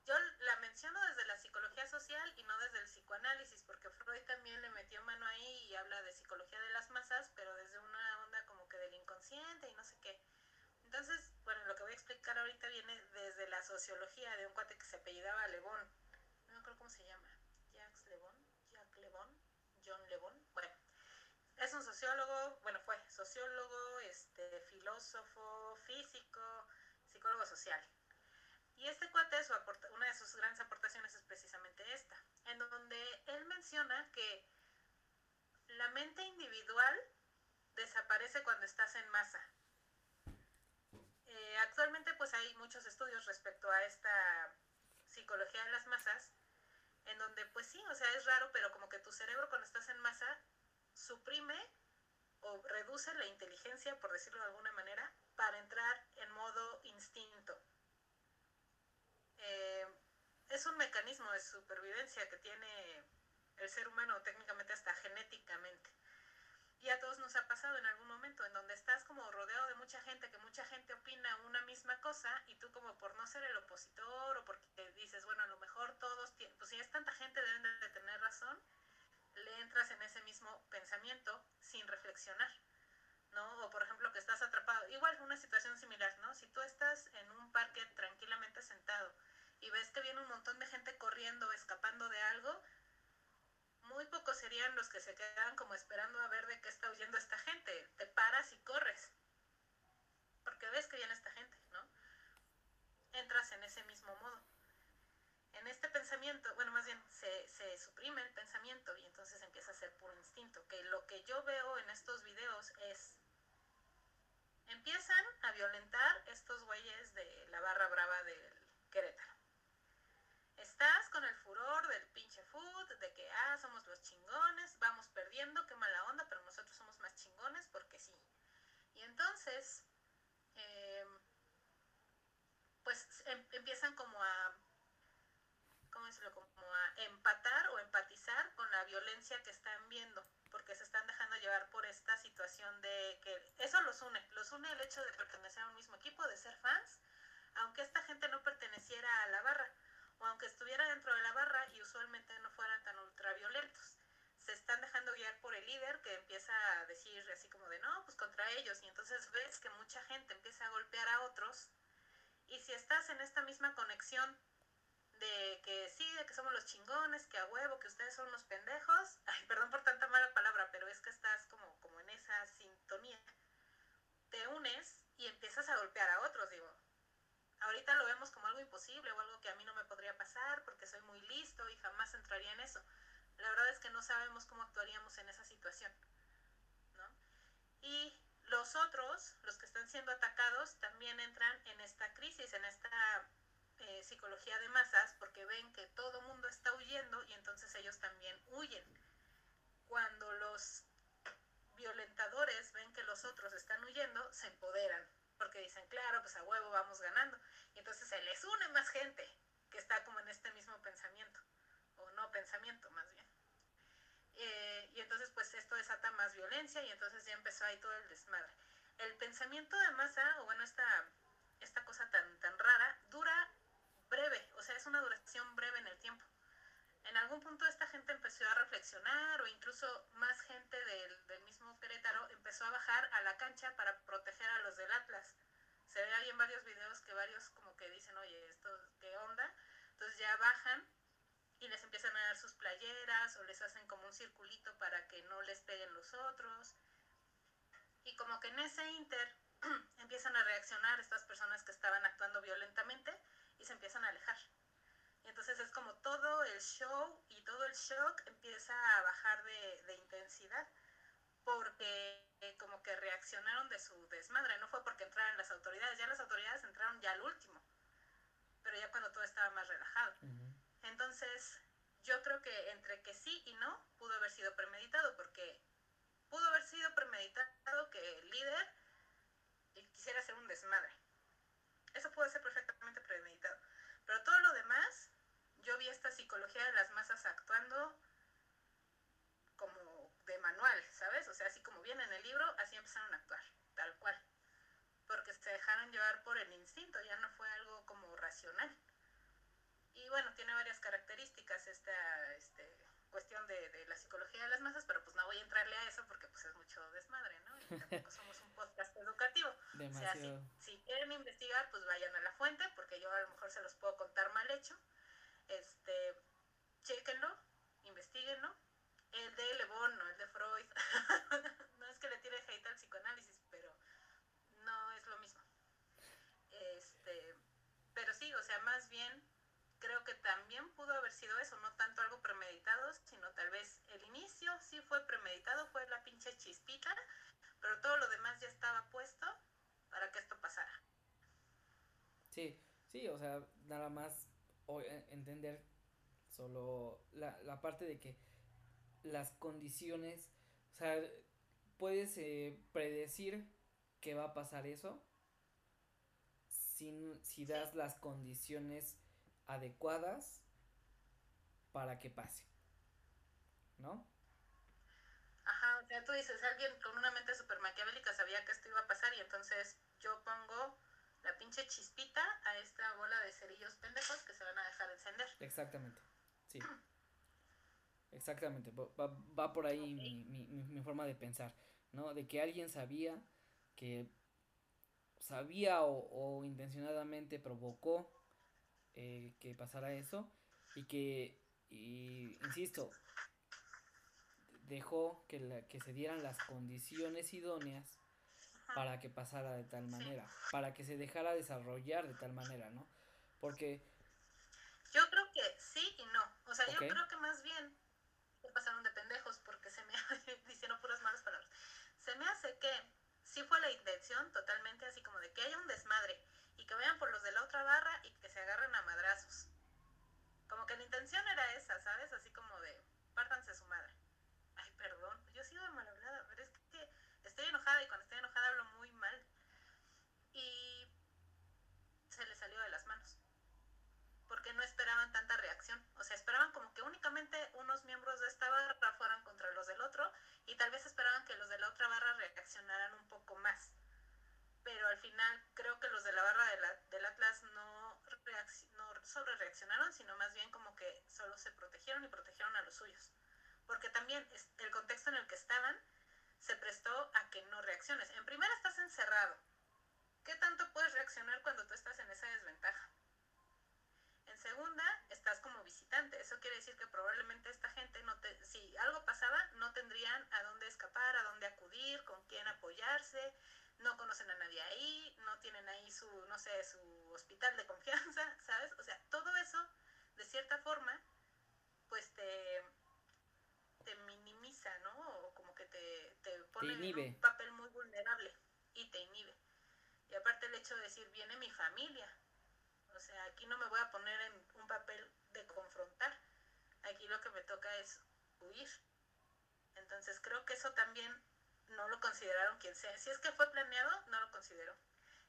Yo la menciono desde la psicología social y no desde el psicoanálisis, porque Freud también le metió mano ahí y habla de psicología de las masas, pero desde una onda como que del inconsciente y no sé qué. Entonces, bueno, lo que voy a explicar ahorita viene desde la sociología de un cuate que se apellidaba Lebón. No me acuerdo cómo se llama. Jacques Lebón, Jack Lebón, John Lebón. Bueno, es un sociólogo, bueno, fue sociólogo, este, filósofo, físico, psicólogo social. Y este cuate, una de sus grandes aportaciones es precisamente esta, en donde él menciona que la mente individual desaparece cuando estás en masa. Eh, actualmente pues hay muchos estudios respecto a esta psicología de las masas, en donde pues sí, o sea, es raro, pero como que tu cerebro cuando estás en masa suprime o reduce la inteligencia, por decirlo de alguna manera, para entrar en modo instinto. Eh, es un mecanismo de supervivencia que tiene el ser humano técnicamente hasta genéticamente. Y a todos nos ha pasado en algún momento en donde estás como rodeado de mucha gente, que mucha gente opina una misma cosa y tú como por no ser el opositor o porque dices, bueno, a lo mejor todos, pues si es tanta gente deben de tener razón, le entras en ese mismo pensamiento sin reflexionar. ¿no? O por ejemplo que estás atrapado, igual una situación similar, ¿no? Si tú estás en un parque tranquilamente sentado y ves que viene un montón de gente corriendo, escapando de algo, muy pocos serían los que se quedan como esperando a ver de qué está huyendo esta gente. Te paras y corres, porque ves que viene esta gente, ¿no? Entras en ese mismo modo. En este pensamiento, bueno, más bien se, suprime el pensamiento y entonces empieza a ser puro instinto, que lo que yo veo en estos videos es empiezan a violentar estos güeyes de la barra brava del Querétaro. Estás con el furor del pinche food, de que, ah, somos los chingones, vamos perdiendo, qué mala onda, pero nosotros somos más chingones porque sí. Y entonces, eh, pues em, empiezan como a, ¿cómo decirlo? Como a empatar o empatizar con la violencia que están viendo porque se están dejando llevar por esta situación de que eso los une, los une el hecho de pertenecer a un mismo equipo, de ser fans, aunque esta gente no perteneciera a la barra, o aunque estuviera dentro de la barra y usualmente no fueran tan ultraviolentos. Se están dejando guiar por el líder que empieza a decir así como de no, pues contra ellos, y entonces ves que mucha gente empieza a golpear a otros, y si estás en esta misma conexión de que sí, de que somos los chingones, que a huevo, que ustedes son los pendejos. (laughs) Perdón por tanta mala palabra, pero es que estás como, como en esa sintonía. Te unes y empiezas a golpear a otros, digo. Ahorita lo vemos como algo imposible o algo que a mí no me podría pasar porque soy muy listo y jamás entraría en eso. La verdad es que no sabemos cómo actuaríamos en esa situación. Y los otros, los que están siendo atacados, también entran en esta crisis, en esta eh, psicología de masas porque ven que todo mundo está huyendo y entonces ellos también huyen. Cuando los violentadores ven que los otros están huyendo, se empoderan porque dicen, claro, pues a huevo vamos ganando. Y entonces se les une más gente que está como en este mismo pensamiento, o no pensamiento más bien. Eh, y entonces pues esto desata más violencia y entonces ya empezó ahí todo el desmadre. El pensamiento de masa, o bueno, esta, esta cosa tan, tan rara, dura breve, o sea, es una duración breve en el tiempo. Algún punto esta gente empezó a reflexionar o incluso más gente del, del mismo Querétaro empezó a bajar a la cancha para proteger a los del Atlas. Se ve ahí en varios videos que varios como que dicen, oye, esto, ¿qué onda? Entonces ya bajan y les empiezan a dar sus playeras o les hacen como un circulito para que no les peguen los otros. Y como que en ese inter (clears throat) empiezan a reaccionar estas personas que estaban actuando violentamente y se empiezan a alejar. Entonces es como todo el show y todo el shock empieza a bajar de, de intensidad porque eh, como que reaccionaron de su desmadre, no fue porque entraran las autoridades, ya las autoridades entraron ya al último, pero ya cuando todo estaba más relajado. Entonces, yo creo que entre que sí y no, pudo haber sido premeditado, porque pudo haber sido premeditado que el líder quisiera hacer un desmadre. Eso puede ser perfectamente premeditado. Pero todo lo demás, yo vi esta psicología de las masas actuando como de manual, ¿sabes? O sea, así como viene en el libro, así empezaron a actuar, tal cual. Porque se dejaron llevar por el instinto, ya no fue algo como racional. Y bueno, tiene varias características esta este, cuestión de, de, la psicología de las masas, pero pues no voy a entrarle a eso porque pues es mucho desmadre, ¿no? Y (laughs) tampoco somos un podcast educativo. Demasiado. O sea, si, si, quieren investigar, pues vayan a la fuente, porque yo a lo mejor se los puedo contar mal hecho. Este, chequenlo, investiguenlo. El de Le Bon, no el de Freud. (laughs) no es que le tire hate al psicoanálisis, pero no es lo mismo. Este, pero sí, o sea, más bien creo que también pudo haber sido eso, no tanto algo premeditado, sino tal vez el inicio sí fue premeditado, fue la pinche chispita, pero todo lo demás ya estaba puesto para que esto pasara. Sí, sí, o sea, nada más o, entender solo la, la parte de que las condiciones, o sea, puedes eh, predecir que va a pasar eso si, si das las condiciones adecuadas para que pase. ¿No? Ajá, o sea, tú dices, alguien con una mente super maquiavélica sabía que esto iba a pasar y entonces yo pongo la pinche chispita a esta bola de cerillos pendejos que se van a dejar encender. Exactamente, sí. Exactamente, va, va por ahí mi, mi, mi, forma de pensar, ¿no? De que alguien sabía que sabía o, intencionadamente provocó eh, que pasara eso y que, y, insisto, dejó que, la, que se dieran las condiciones idóneas para que pasara de tal manera, para que se dejara desarrollar de tal manera, ¿no? Porque... Yo creo que sí y no. O sea, yo creo que más bien se pasaron de pendejos porque se me (laughs) diciendo puras malas palabras. Se me hace que sí fue la intención totalmente así como de que haya un desmadre y que vayan por los de la otra barra y que se agarren a madrazos. Como que la intención era esa, ¿sabes? Así como de pártanse su madre. Ay, perdón, yo sigo de mal hablada, pero es que estoy enojada y cuando estoy enojada hablo muy mal. Y se le salió de las manos. Porque no esperaban tanta reacción. O sea, esperaban únicamente unos miembros de esta barra fueran contra los del otro y tal vez esperaban que los de la otra barra reaccionaran un poco más. Pero al final creo que los de la barra de la, del Atlas no, no sobre reaccionaron, sino más bien como que solo se protegieron y protegieron a los suyos. Porque también el contexto en el que estaban se prestó a que no reacciones. En primera estás encerrado. ¿Qué tanto puedes reaccionar cuando tú estás en esa desventaja? En segunda, estás como visitante. Eso quiere decir que probablemente esta gente, no te, si algo pasaba, no tendrían a dónde escapar, a dónde acudir, con quién apoyarse, no conocen a nadie ahí, no tienen ahí su, no sé, su hospital de confianza, (laughs) ¿sabes? O sea, todo eso, de cierta forma, pues te, te minimiza, ¿no? O como que te, te pone en un papel muy vulnerable y te inhibe. Y aparte el hecho de decir, viene mi familia, o sea, aquí no me voy a poner en un papel de confrontar. Aquí lo que me toca es huir. Entonces creo que eso también no lo consideraron quien sea. Si es que fue planeado, no lo consideró.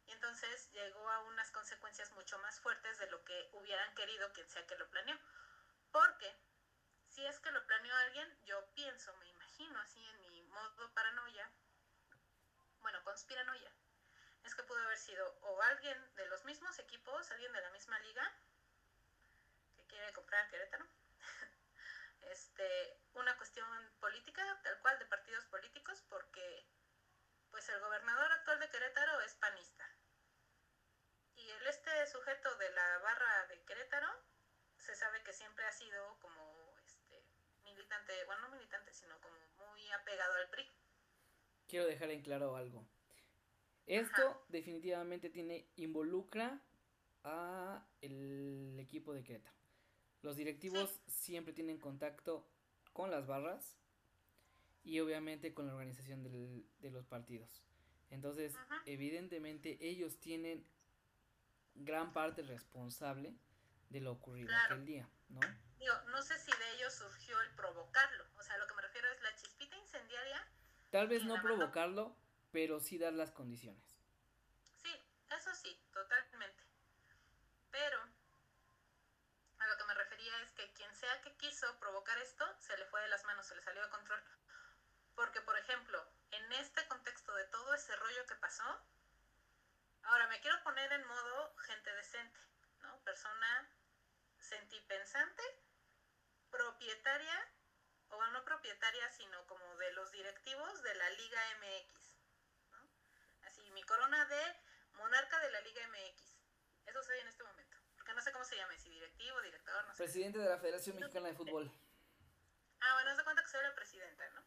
Y entonces llegó a unas consecuencias mucho más fuertes de lo que hubieran querido quien sea que lo planeó. Porque si es que lo planeó alguien, yo pienso, me imagino así en mi modo paranoia, bueno, conspiranoia, es que pudo haber sido o alguien de los mismos equipos, alguien de la misma liga, que quiere comprar Querétaro, (laughs) este, una cuestión política, tal cual de partidos políticos, porque pues el gobernador actual de Querétaro es panista. Y el este sujeto de la barra de Querétaro se sabe que siempre ha sido como este militante, bueno, no militante, sino como muy apegado al PRI. Quiero dejar en claro algo. Esto definitivamente tiene involucra a el equipo de Querétaro. Los directivos siempre tienen contacto con las barras y obviamente con la organización de los partidos. Entonces, evidentemente ellos tienen gran parte responsable de lo ocurrido aquel día, ¿no? Digo, no sé si de ellos surgió el provocarlo. O sea, lo que me refiero es la chispita incendiaria. Tal vez no provocarlo, pero sí dar las condiciones. Sí, eso sí, totalmente. Pero a lo que me refería es que quien sea que quiso provocar esto, se le fue de las manos, se le salió de control. Porque, por ejemplo, en este contexto de todo ese rollo que pasó, ahora me quiero poner en modo gente decente, ¿no? Persona sentipensante, propietaria, o no propietaria, sino como de los directivos de la Liga MX corona de monarca de la Liga MX. Eso soy en este momento. Porque no sé cómo se llama, si directivo, director, no sé. Presidente de la Federación Mexicana de Fútbol. (laughs) Ah, bueno, se cuenta que soy la presidenta, ¿no?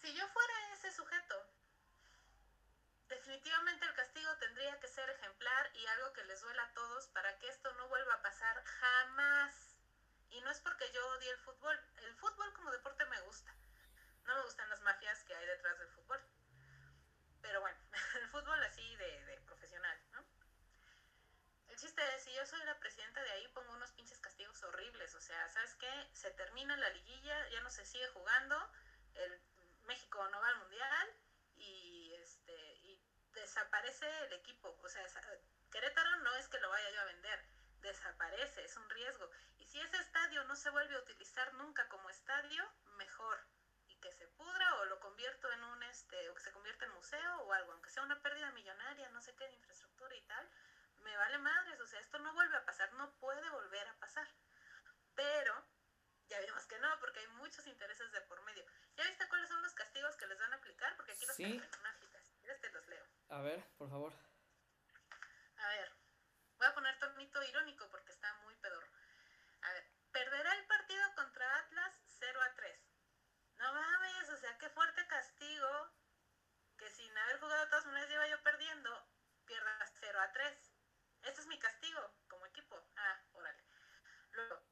Si yo fuera ese sujeto, definitivamente el castigo tendría que ser ejemplar y algo que les duela a todos para que esto no vuelva a pasar jamás. Y no es porque yo odie el fútbol. El fútbol como deporte me gusta. No me gustan las mafias que hay detrás del fútbol. Pero bueno, (laughs) el fútbol así de, profesional, ¿no? El chiste es, si yo soy la presidenta de ahí, pongo unos pinches castigos horribles. O sea, ¿sabes qué? Se termina la liguilla, ya no se sigue jugando, el México no va al mundial y este y desaparece el equipo. O sea, Querétaro no es que lo vaya yo a vender, desaparece, es un riesgo. Y si ese estadio no se vuelve a utilizar nunca como estadio, mejor que se pudra o lo convierto en un, este, o que se convierta en museo o algo, aunque sea una pérdida millonaria, no sé qué, de infraestructura y tal, me vale madres, o sea, esto no vuelve a pasar, no puede volver a pasar. Pero ya vimos que no, porque intereses de por medio. ¿Ya viste cuáles son los castigos que les van a aplicar? Porque aquí los Sí. tengo en una. Si quieres te los leo. A ver, por favor. A ver, voy a poner tonito irónico porque está muy pedorro. A ver, perderá el partido contra Atlas 0 a 3. No mames, o sea, qué fuerte castigo que sin haber jugado de todas maneras lleva yo perdiendo, pierdas 0 a 3. Este es mi castigo como equipo. Ah, órale. Luego,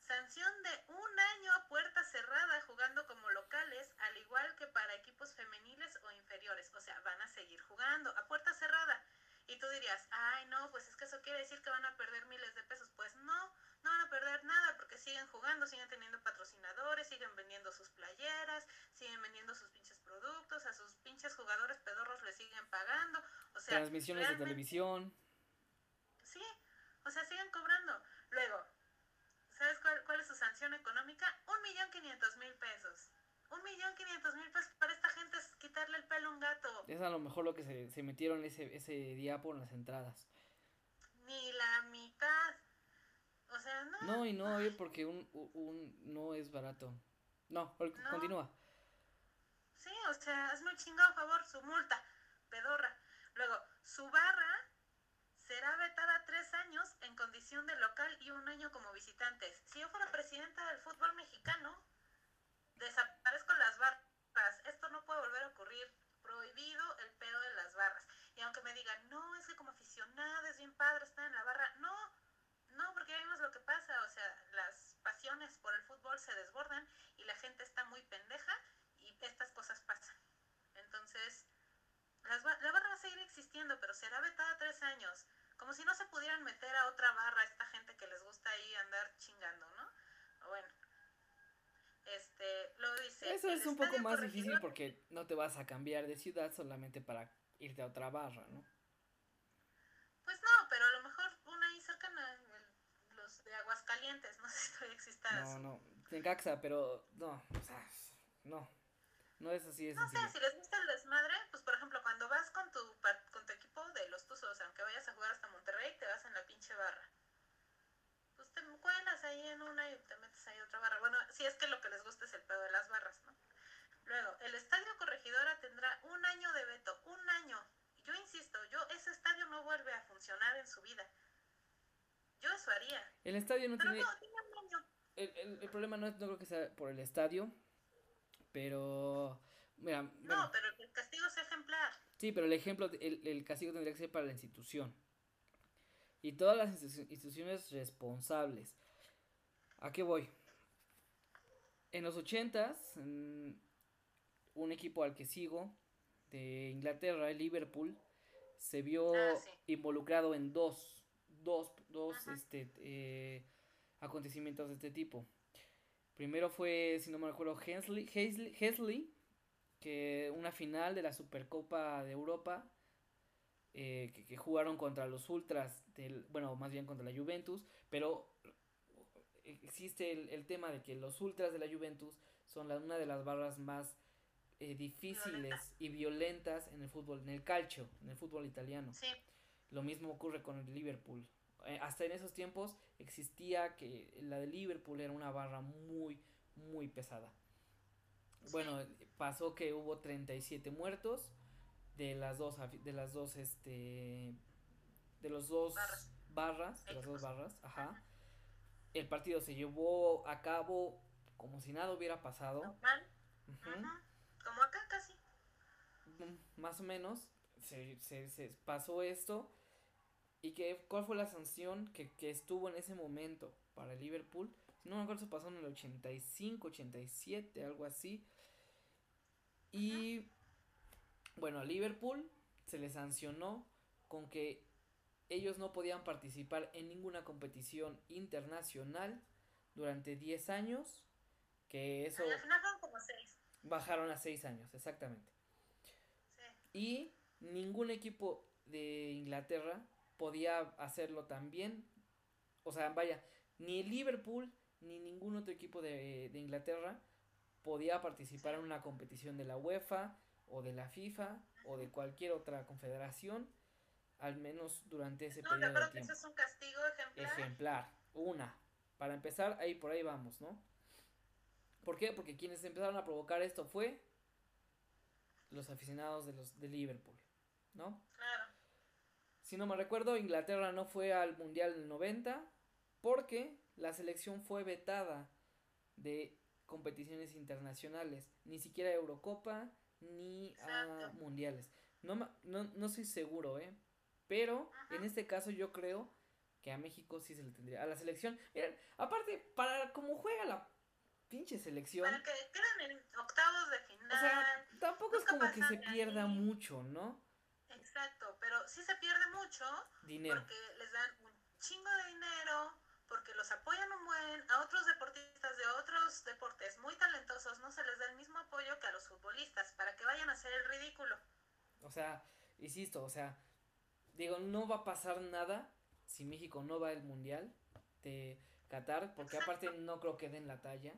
sanción de un año a puerta cerrada jugando como locales, al igual que para equipos femeniles o inferiores. O sea, van a seguir jugando a puerta cerrada. Y tú dirías, ay, no, pues es que eso quiere decir que van a perder miles de pesos. Pues no, a perder nada porque siguen jugando, siguen teniendo patrocinadores, siguen vendiendo sus playeras, siguen vendiendo sus pinches productos, a sus pinches jugadores pedorros les siguen pagando. O sea, Transmisiones de televisión. Sí, o sea, siguen cobrando. Luego, ¿sabes cuál, cuál es su sanción económica? Un millón quinientos mil pesos. Un millón quinientos mil pesos para esta gente es quitarle el pelo a un gato. Es a lo mejor lo que se, se metieron ese, ese día por las entradas. Ni la mitad. O sea, no. No, y no, oye, porque un, un no es barato. No. continúa. Sí, o sea, hazme un chingado favor, su multa, pedorra. Luego, su barra será vetada tres años en condición de local y un año como visitantes. Si yo fuera presidenta del fútbol mexicano, desaparezco las barras. Esto no puede volver a ocurrir. Prohibido el pedo de las barras. Y aunque me digan, no, es que como aficionado es bien padre estar en la barra. No, no, porque ya vimos lo que pasa. O sea, las pasiones por el fútbol se desbordan y la gente está muy pendeja y estas cosas pasan. Entonces, las la barra va a seguir existiendo, pero será vetada tres años. Como si no se pudieran meter a otra barra esta gente que les gusta ahí andar chingando, ¿no? Bueno. Este, luego dice... Eso "El es un poco más difícil corregidor-" porque no te vas a cambiar de ciudad solamente para irte a otra barra, ¿no? Pues no, pero a lo mejor una ahí cercana, el- los de Aguascalientes, no (laughs) sé si todavía exista No, eso. no, Necaxa, pero no, o sea, no, no es así de No sé, si les gusta el desmadre, pues por ejemplo, cuando vas con tu, con tu equipo de los Tuzos, aunque vayas a jugar hasta Monterrey, te vas en la pinche barra. Pues te cuelas ahí en una y te metes ahí otra barra. Bueno, si es que lo que les gusta es el pedo de las barras, ¿no? Luego, el Estadio Corregidora tendrá un año de veto, un año. Yo insisto, yo ese estadio no vuelve a funcionar en su vida. Yo eso haría. El estadio no Pero tiene, no, el, el, el problema no, es- no creo que sea por el estadio, pero, mira, No, bueno, pero el castigo es ejemplar. sí, pero el ejemplo, el, el castigo tendría que ser para la institución. Y todas las institu- instituciones responsables. ¿A qué voy? En los ochentas, mm, un equipo al que sigo de Inglaterra, el Liverpool, se vio Ah, sí. involucrado en dos, dos, dos Ajá. este, eh, acontecimientos de este tipo. Primero fue, si no me recuerdo, Hensley, Hesley, Hesley, que una final de la Supercopa de Europa, eh, que, que jugaron contra los Ultras, del, bueno, más bien contra la Juventus, pero existe el, el tema de que los Ultras de la Juventus son la, una de las barras más eh, difíciles y violentas en el fútbol, en el calcio, en el fútbol italiano. Sí. Lo mismo ocurre con el Liverpool. Eh, hasta en esos tiempos existía que la de Liverpool era una barra muy, muy pesada. Bueno, pasó que hubo 37 muertos de las dos de las dos este de los dos Barras. barras, de las dos barras, ajá. El partido se llevó a cabo como si nada hubiera pasado. Como acá casi. mm, Más o menos se, se, se pasó esto y que cuál fue la sanción que, que estuvo en ese momento para el Liverpool. Si no me acuerdo, se pasó en el 85, 87, algo así. Y bueno, a Liverpool se le sancionó con que ellos no podían participar en ninguna competición internacional durante 10 años, que eso final fueron como seis. bajaron a 6 años, exactamente. Sí. Y ningún equipo de Inglaterra podía hacerlo también. O sea, vaya, ni el Liverpool ni ningún otro equipo de, de Inglaterra podía participar en una competición de la UEFA o de la FIFA o de cualquier otra confederación, al menos durante ese No, de periodo de acuerdo que eso es un castigo ejemplar. Ejemplar, una. Para empezar, ahí por ahí vamos, ¿no? ¿Por qué? Porque quienes empezaron a provocar esto fue los aficionados de los de Liverpool, ¿no? Claro. Si no me recuerdo, Inglaterra no fue al Mundial del 90 porque la selección fue vetada de competiciones internacionales, ni siquiera Eurocopa ni a mundiales. No, no, no soy seguro, ¿eh? Pero en este caso yo creo que a México sí se le tendría. A la selección. Miren, aparte, para cómo juega la pinche selección. Para que quedan en octavos de final. O sea, tampoco es como que se pierda mucho, ¿no? Sí se pierde mucho. Dinero. Porque les dan un chingo de dinero, porque los apoyan un buen. A otros deportistas de otros deportes muy talentosos no se les da el mismo apoyo que a los futbolistas, para que vayan a hacer el ridículo. O sea, insisto, o sea, digo, no va a pasar nada si México no va al mundial de Qatar, porque aparte no creo que den la talla.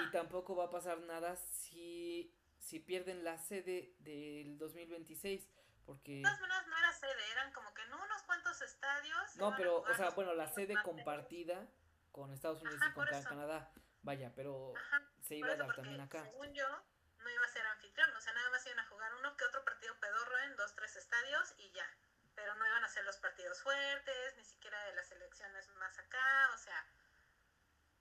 Y tampoco va a pasar nada si, si pierden la sede del 2026, porque... Más o menos no era sede, eran como que en unos cuantos estadios. No, pero, o sea, bueno, la sede compartida con Estados Unidos y con Canadá, vaya, pero se iba a dar también acá. Según yo, no iba a ser anfitrión, o sea, nada más iban a jugar uno que otro partido pedorro en dos, tres estadios y ya. Pero no iban a ser los partidos fuertes, ni siquiera de las elecciones más acá, o sea,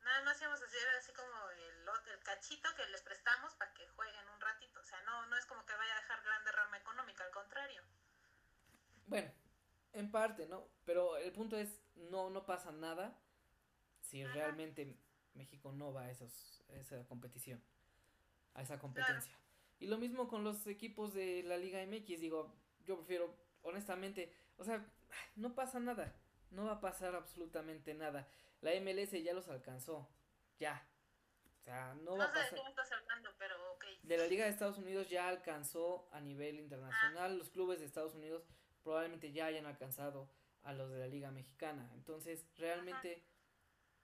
nada más íbamos a hacer así como el, el cachito que les prestamos para que jueguen un ratito, o sea, no, no es como que vaya a dejar gran derrama económica, al contrario. Bueno, en parte, ¿no? Pero el punto es, no, no pasa nada si realmente México no va a, esos, a esa competición a esa competencia. Y lo mismo con los equipos de la Liga MX, digo, yo prefiero, honestamente, o sea, no pasa nada, no va a pasar absolutamente nada. La MLS ya los alcanzó, ya. O sea, no, va a pasar. De, pero okay. de la Liga de Estados Unidos ya alcanzó a nivel internacional, ah. los clubes de Estados Unidos probablemente ya hayan alcanzado a los de la Liga Mexicana. Entonces, realmente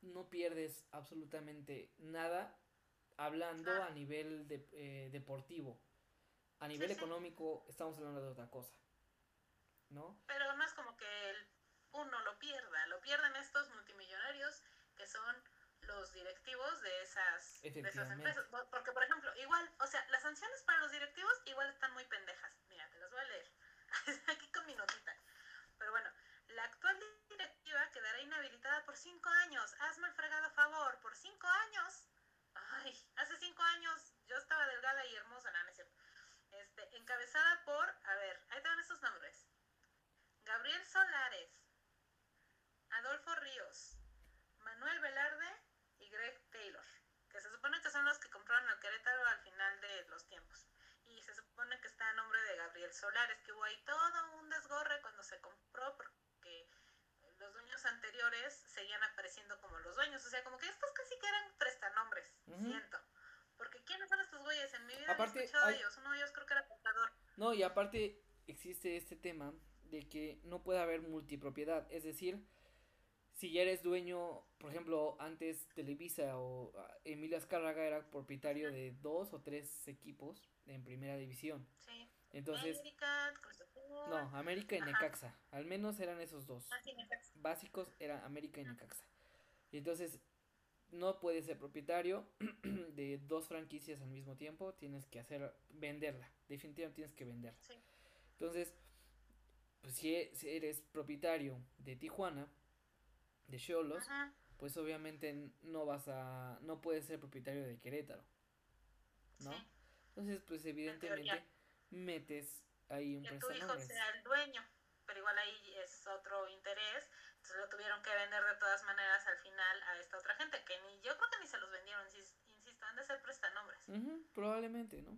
no pierdes absolutamente nada hablando a nivel de, eh, deportivo. A nivel económico estamos hablando de otra cosa. ¿No? Pero no es como que uno lo pierda, lo pierden estos multimillonarios que son los directivos de esas, de esas empresas. Porque, por ejemplo, igual, o sea, las sanciones para los directivos igual están muy pendejas. Mira, te las voy a leer. (laughs) Aquí con mi notita. Pero bueno, la actual directiva quedará inhabilitada por cinco años. Hazme el fregado favor, por cinco años ay, hace cinco años yo estaba delgada y hermosa, no, no es cierto. Este, encabezada por, a ver, ahí te van estos nombres. Gabriel Solares, Adolfo Ríos, Manuel Velarde y Greg Taylor, que se supone que son los que compraron el Querétaro al final de los tiempos. Y se supone que está a nombre de Gabriel Solares, que hubo ahí todo un desgorre cuando se compró porque los dueños anteriores seguían apareciendo como los dueños. O sea, como que estos casi que eran prestanombres, siento. Porque ¿quiénes son estos güeyes? En mi vida aparte, he escuchado de ellos. Uno de ellos creo que era contador. No, y aparte existe este tema de que no puede haber multipropiedad. Es decir, si ya eres dueño, por ejemplo, antes Televisa o ah, Emilio Azcárraga era propietario de dos o tres equipos en primera división. Sí. Entonces, América, no, América y Necaxa. Al menos eran esos dos. Ah, Básicos eran América y Necaxa. Y entonces, no puedes ser propietario (clears throat) de dos franquicias al mismo tiempo. Tienes que hacer, venderla. Definitivamente tienes que venderla. Entonces, pues si, eres propietario de Tijuana, de Cholos, pues obviamente no vas a, no puedes ser propietario de Querétaro. ¿No? Entonces, pues evidentemente metes ahí un que tu hijo sea el dueño, pero igual ahí es otro interés, entonces lo tuvieron que vender de todas maneras al final a esta otra gente, que ni yo creo que ni se los vendieron, insisto, han de ser prestanombres. probablemente, ¿no?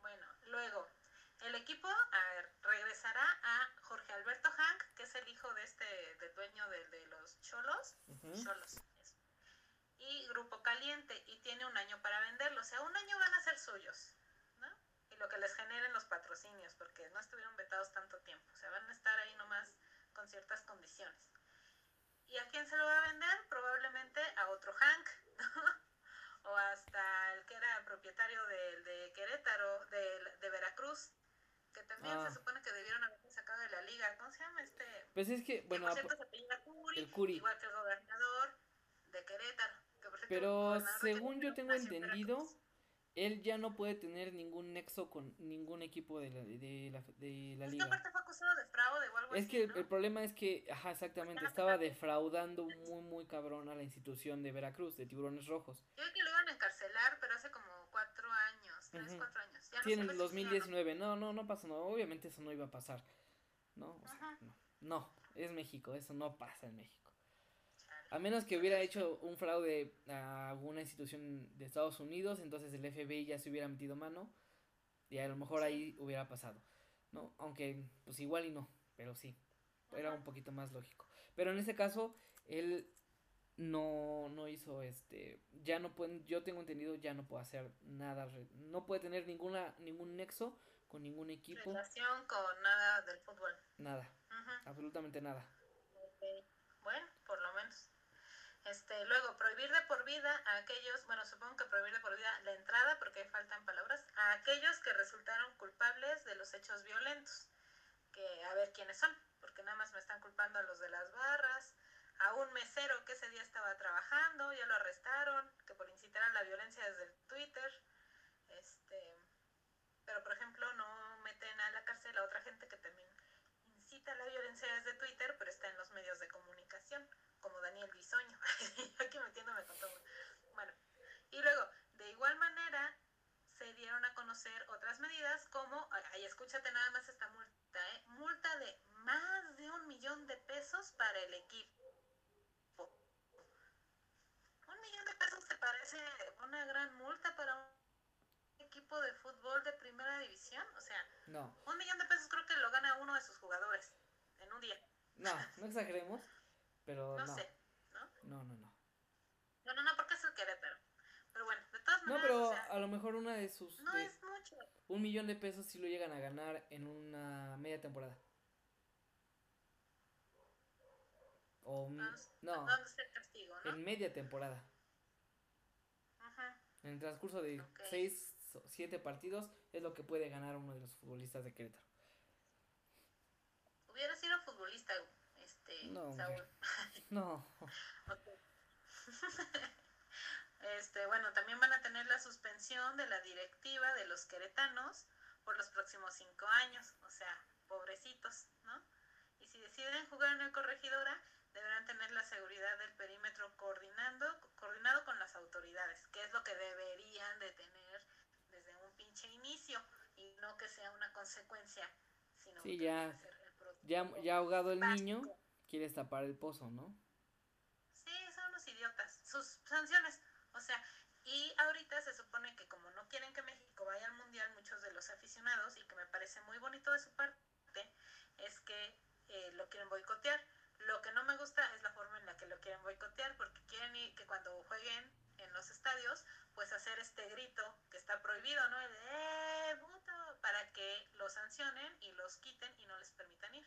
Bueno, luego, el equipo a ver, regresará a Jorge Alberto es el hijo de este, del dueño de, de los Cholos, Cholos, y Grupo Caliente, y tiene un año para venderlo, o sea, un año van a ser suyos lo que les generen los patrocinios, porque no estuvieron vetados tanto tiempo, o sea, van a estar ahí nomás con ciertas condiciones. ¿Y a quién se lo va a vender? Probablemente a otro Hank, (laughs) o hasta el que era propietario de, de Querétaro, de, de, Veracruz, que también se ah. supone que debieron sacado de la liga. ¿Cómo se llama este? Pues es que, bueno, por cierto se apellida Curi, igual que el gobernador de Querétaro, que por cierto Pero según yo tengo entendido, él ya no puede tener ningún nexo con ningún equipo de la, de la, de la que liga. aparte fue acusado de fraude o algo Es así, que el, ¿no? el problema es que, ajá, exactamente, estaba defraudando muy, muy cabrón a la institución de Veracruz, de Tiburones Rojos. Yo vi que lo iban a encarcelar, pero hace como cuatro años, tres, Ujú. cuatro años. Ya no Sí, en el si sí o no. 2019, no, no, no pasó, no, obviamente eso no iba a pasar, ¿no? O sea, no, no, es México, eso no pasa en México. A menos que hubiera hecho un fraude a alguna institución de Estados Unidos, entonces el FBI ya se hubiera metido mano y a lo mejor ahí hubiera pasado, ¿no? Aunque, pues igual y no, pero sí, era un poquito más lógico. Pero en este caso, él no, no hizo este, ya no pueden, yo tengo entendido, ya no puede hacer nada, no puede tener ninguna, ningún nexo con ningún equipo, Relación con nada del fútbol. nada, absolutamente nada. Ok. Bueno, por lo menos. Este, luego, prohibir de por vida a aquellos, bueno, supongo que prohibir de por vida la entrada, porque faltan palabras, a aquellos que resultaron culpables de los hechos violentos. Que a ver quiénes son, porque nada más me están culpando a los de las barras, a un mesero que ese día estaba trabajando, ya lo arrestaron, que por incitar a la violencia desde el Twitter. Pero por ejemplo, no meten a la cárcel a otra gente que también incita a la violencia desde Twitter, pero está en los medios de comunicación, como Daniel Bisoño. (laughs) Aquí metiéndome con todo. Bueno, y luego, de igual manera, se dieron a conocer otras medidas como, ahí escúchate nada más esta multa, ¿eh? multa de más de un millón de pesos para el equipo. Un millón de pesos te parece una gran multa para un equipo de fútbol de primera división, o sea, No, un millón de pesos creo que lo gana uno de sus jugadores en un día. no, (laughs) no exageremos, pero No, no, sé, ¿no? no, no, no. No, no, no, porque es el Querétaro. Pero bueno, de todas No, maneras, pero o sea, a lo mejor una de sus. no de- es mucho. un millón de pesos si lo llegan a ganar en una media temporada. O. un- ¿Dónde, No, ¿Dónde está el castigo, no? en media temporada. Ajá. En el transcurso de seis siete partidos es lo que puede ganar uno de los futbolistas de Querétaro. Hubiera sido futbolista, este, No, Saúl. (laughs) No. (laughs) Este, bueno, también van a tener la suspensión de la directiva de los queretanos por los próximos cinco años, o sea, pobrecitos, ¿no? Y si deciden jugar en el corregidora, deberán tener la seguridad del perímetro coordinando, coordinado con las autoridades, que es lo que deberían de tener inicio, y no que sea una consecuencia, sino Sí, que ya- ser el Ya, ya ahogado el niño, quieres tapar el pozo, ¿no? Sí, son unos idiotas. Sus sanciones. O sea, y ahorita se supone que como no quieren que México vaya al mundial, muchos de los aficionados, y que me parece muy bonito de su parte, es que eh, lo quieren boicotear. Lo que no me gusta es la forma en la que lo quieren boicotear, porque quieren ir, que cuando jueguen en los estadios, pues hacer este grito que está prohibido, ¿no? El de, ¡eh! Para que los sancionen y los quiten y no les permitan ir.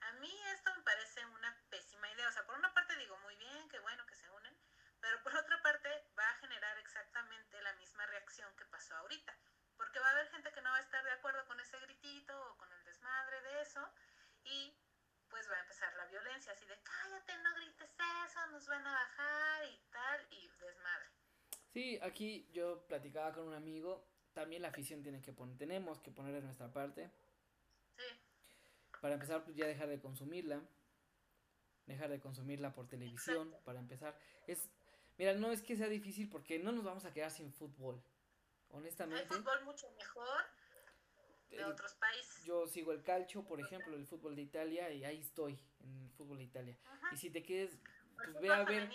A mí esto me parece una pésima idea. O sea, por una parte digo, muy bien, qué bueno que se unen, pero por otra parte va a generar exactamente la misma reacción que pasó ahorita. Porque va a haber gente que no va a estar de acuerdo con ese gritito o con el desmadre de eso y pues va a empezar la violencia, así de cállate, no grites eso, nos van a bajar y tal, y desmadre. Sí, aquí yo platicaba con un amigo, también la afición tiene que poner, tenemos que poner de nuestra parte. Sí, Para empezar, pues ya dejar de consumirla. Dejar de consumirla por televisión, Exacto. para empezar. Es, mira, no es que sea difícil porque no nos vamos a quedar sin fútbol. hay Honestamente, fútbol mucho mejor de otros países. yo sigo el calcio, por ejemplo, el fútbol de Italia, y ahí estoy, en el fútbol de Italia. Ajá. Y si te quedes, El pues ve a ver,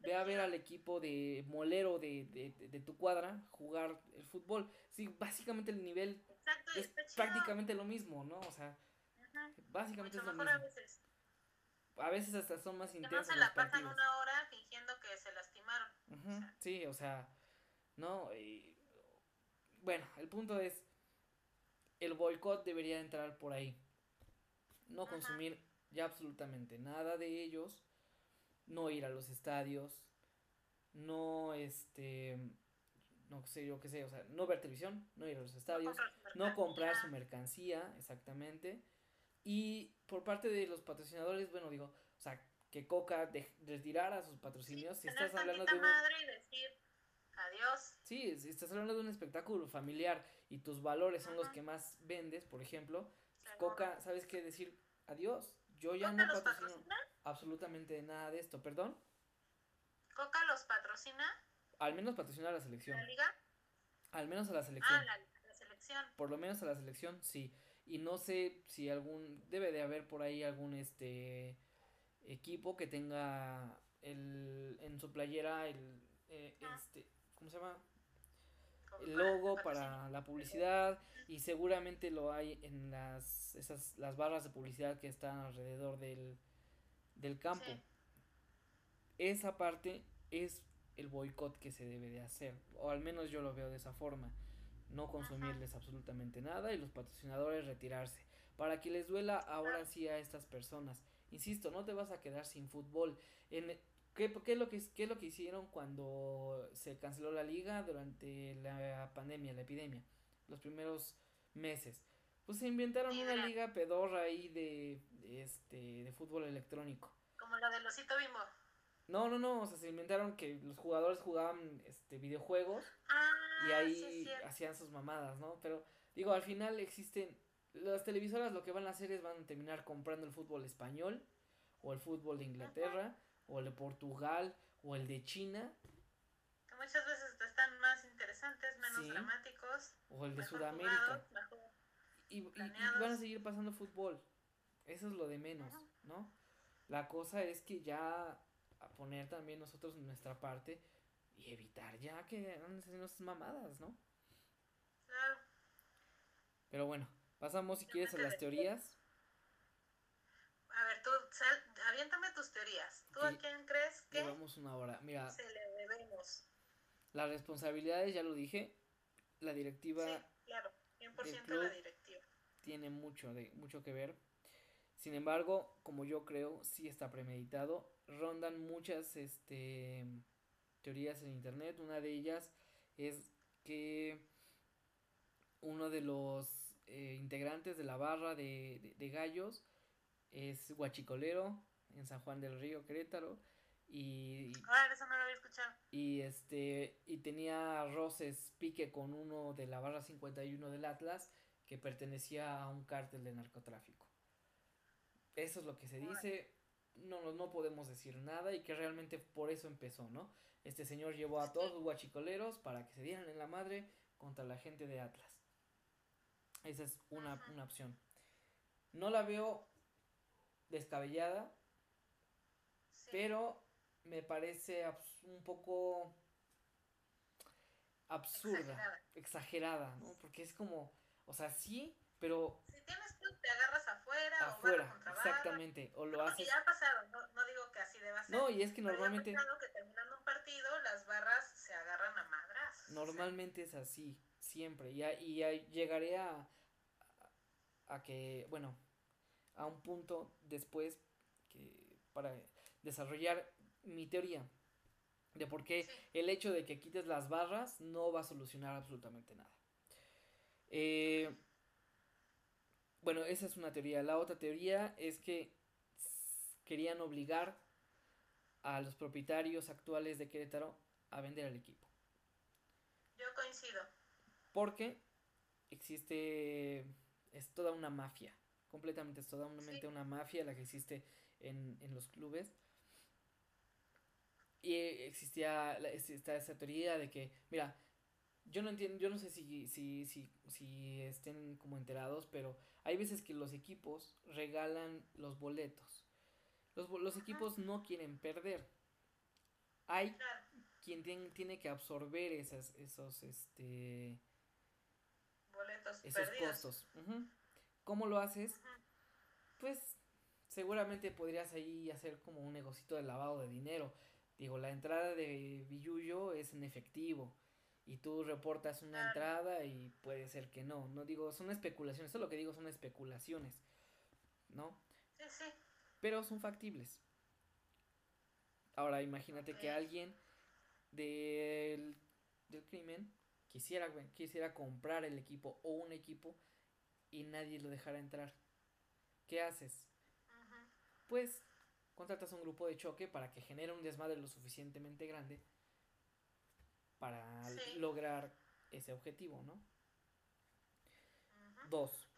ve a ver al equipo de molero de, de, de- de tu cuadra jugar el fútbol. Sí, básicamente el nivel Exacto, es prácticamente lo mismo, ¿no? O sea, Ajá. básicamente Mucho es lo mejor a mismo. veces. A veces hasta son más Que no intensos se los la pasan partidos. una hora fingiendo que se lastimaron. Ujú, Sí, o sea, no. y- bueno, el punto es, el boicot debería entrar por ahí. No Ajá. consumir ya absolutamente nada de ellos, no ir a los estadios, no, este, no sé, yo qué sé, o sea, no ver televisión, no ir a los estadios, no comprar su mercancía. mercancía, exactamente. Y por parte de los patrocinadores, bueno, digo, o sea, que Coca de, retirara sus patrocinios. Sí, si estás hablando de un, madre y decir adiós. Sí, si estás hablando de un espectáculo familiar y tus valores son los que más vendes, por ejemplo, Seguro. Coca, ¿sabes qué decir? Adiós. Yo ya ¿Coca no los patrocino patrocina? absolutamente nada de esto, perdón. ¿Coca los patrocina? Al menos patrocinar a la selección. ¿La liga? Al menos a la selección. Ah, la, la selección. Por lo menos a la selección, sí. Y no sé si algún. Debe de haber por ahí algún este equipo que tenga el en su playera el eh, Ah. este ¿cómo se llama? El logo para la publicidad y seguramente lo hay en las esas las barras de publicidad que están alrededor del del campo. Sí. Esa parte es el boicot que se debe de hacer, o al menos yo lo veo de esa forma. No consumirles absolutamente nada y los patrocinadores retirarse. Para que les duela ahora sí a estas personas. Insisto, no te vas a quedar sin fútbol. En, ¿qué, qué es lo que, ¿Qué es lo que hicieron cuando se canceló la liga durante la pandemia, la epidemia? Los primeros meses. Pues se inventaron una Liga. liga pedorra ahí de, este, de fútbol electrónico. Como la del osito bimbo. No, no, no, o sea, se inventaron que los jugadores jugaban este videojuegos Ah, y sí, ahí cierto. hacían sus mamadas, ¿no? Pero digo, al final existen las televisoras lo que van a hacer es van a terminar comprando el fútbol español o el fútbol de Inglaterra o el de Portugal o el de China Que muchas veces están más interesantes, menos Sí. dramáticos. o el de Sudamérica jugados, mejor- y, y- y planeados. van a seguir pasando fútbol. Eso es lo de menos. ¿no? La cosa es que ya a poner también nosotros nuestra parte y evitar ya que anden haciendo esas mamadas, ¿no? Claro. Pero bueno, pasamos si quieres a las teorías. A ver, tú, sal, aviéntame tus teorías. ¿Tú a quién crees que Llevamos una hora. Mira, se le debemos? las responsabilidades, ya lo dije, la directiva Sí, claro, 100% club. la directiva. tiene mucho, de, mucho que ver. Sin embargo, como yo creo, sí está premeditado. Rondan muchas este, teorías en internet. Una de ellas es que uno de los eh, integrantes de la barra de, de- de gallos es guachicolero en San Juan del Río, Querétaro. Y, Ah, eso no lo había escuchado. y este y tenía roces pique con uno de la barra 51 del Atlas que pertenecía a un cártel de narcotráfico. Eso es lo que se dice, no no- podemos decir nada y que realmente por eso empezó, ¿no? Este señor llevó a todos los guachicoleros para que se dieran en la madre contra la gente de Atlas. Esa es una, una opción. No la veo descabellada, Sí. pero me parece un poco absurda, Exagerada. exagerada, ¿no? Porque es como, o sea, sí, pero Si tienes club, te agarras afuera, o barra afuera, contra barra. exactamente, o lo haces... ya ha pasado, no, no digo que así deba ser. No, y es que normalmente, que terminando un partido, las barras se agarran a madras. normalmente es así, siempre, y, a- y a- llegaré a, a que, bueno, a un punto después que para desarrollar mi teoría de por qué el hecho de que quites las barras no va a solucionar absolutamente nada. Eh, bueno, esa es una teoría. La otra teoría es que querían obligar a los propietarios actuales de Querétaro a vender el equipo. Yo coincido. Porque existe, es toda una mafia, completamente es toda una, Sí. una mafia la que existe en, en los clubes. Y eh, existía la- es- está esa teoría de que, mira, yo no entiendo, yo no sé si, si, si, si estén como enterados, pero hay veces que los equipos regalan los boletos. Los, los equipos no quieren perder. Hay quien tien- tiene que absorber esas, esos, este, Boletos esos perdidos. costos. ¿Cómo lo haces? Pues seguramente podrías ahí hacer como un negocito de lavado de dinero. Digo, la entrada de Billuyo es en efectivo y tú reportas una entrada y puede ser que no. No digo, son especulaciones, eso lo que digo son especulaciones, ¿no? Sí, sí. Pero son factibles. Ahora imagínate que alguien del, del crimen quisiera, quisiera comprar el equipo o un equipo y nadie lo dejara entrar. ¿Qué haces? Pues contratas un grupo de choque para que genere un desmadre lo suficientemente grande para lograr ese objetivo, ¿no? Dos,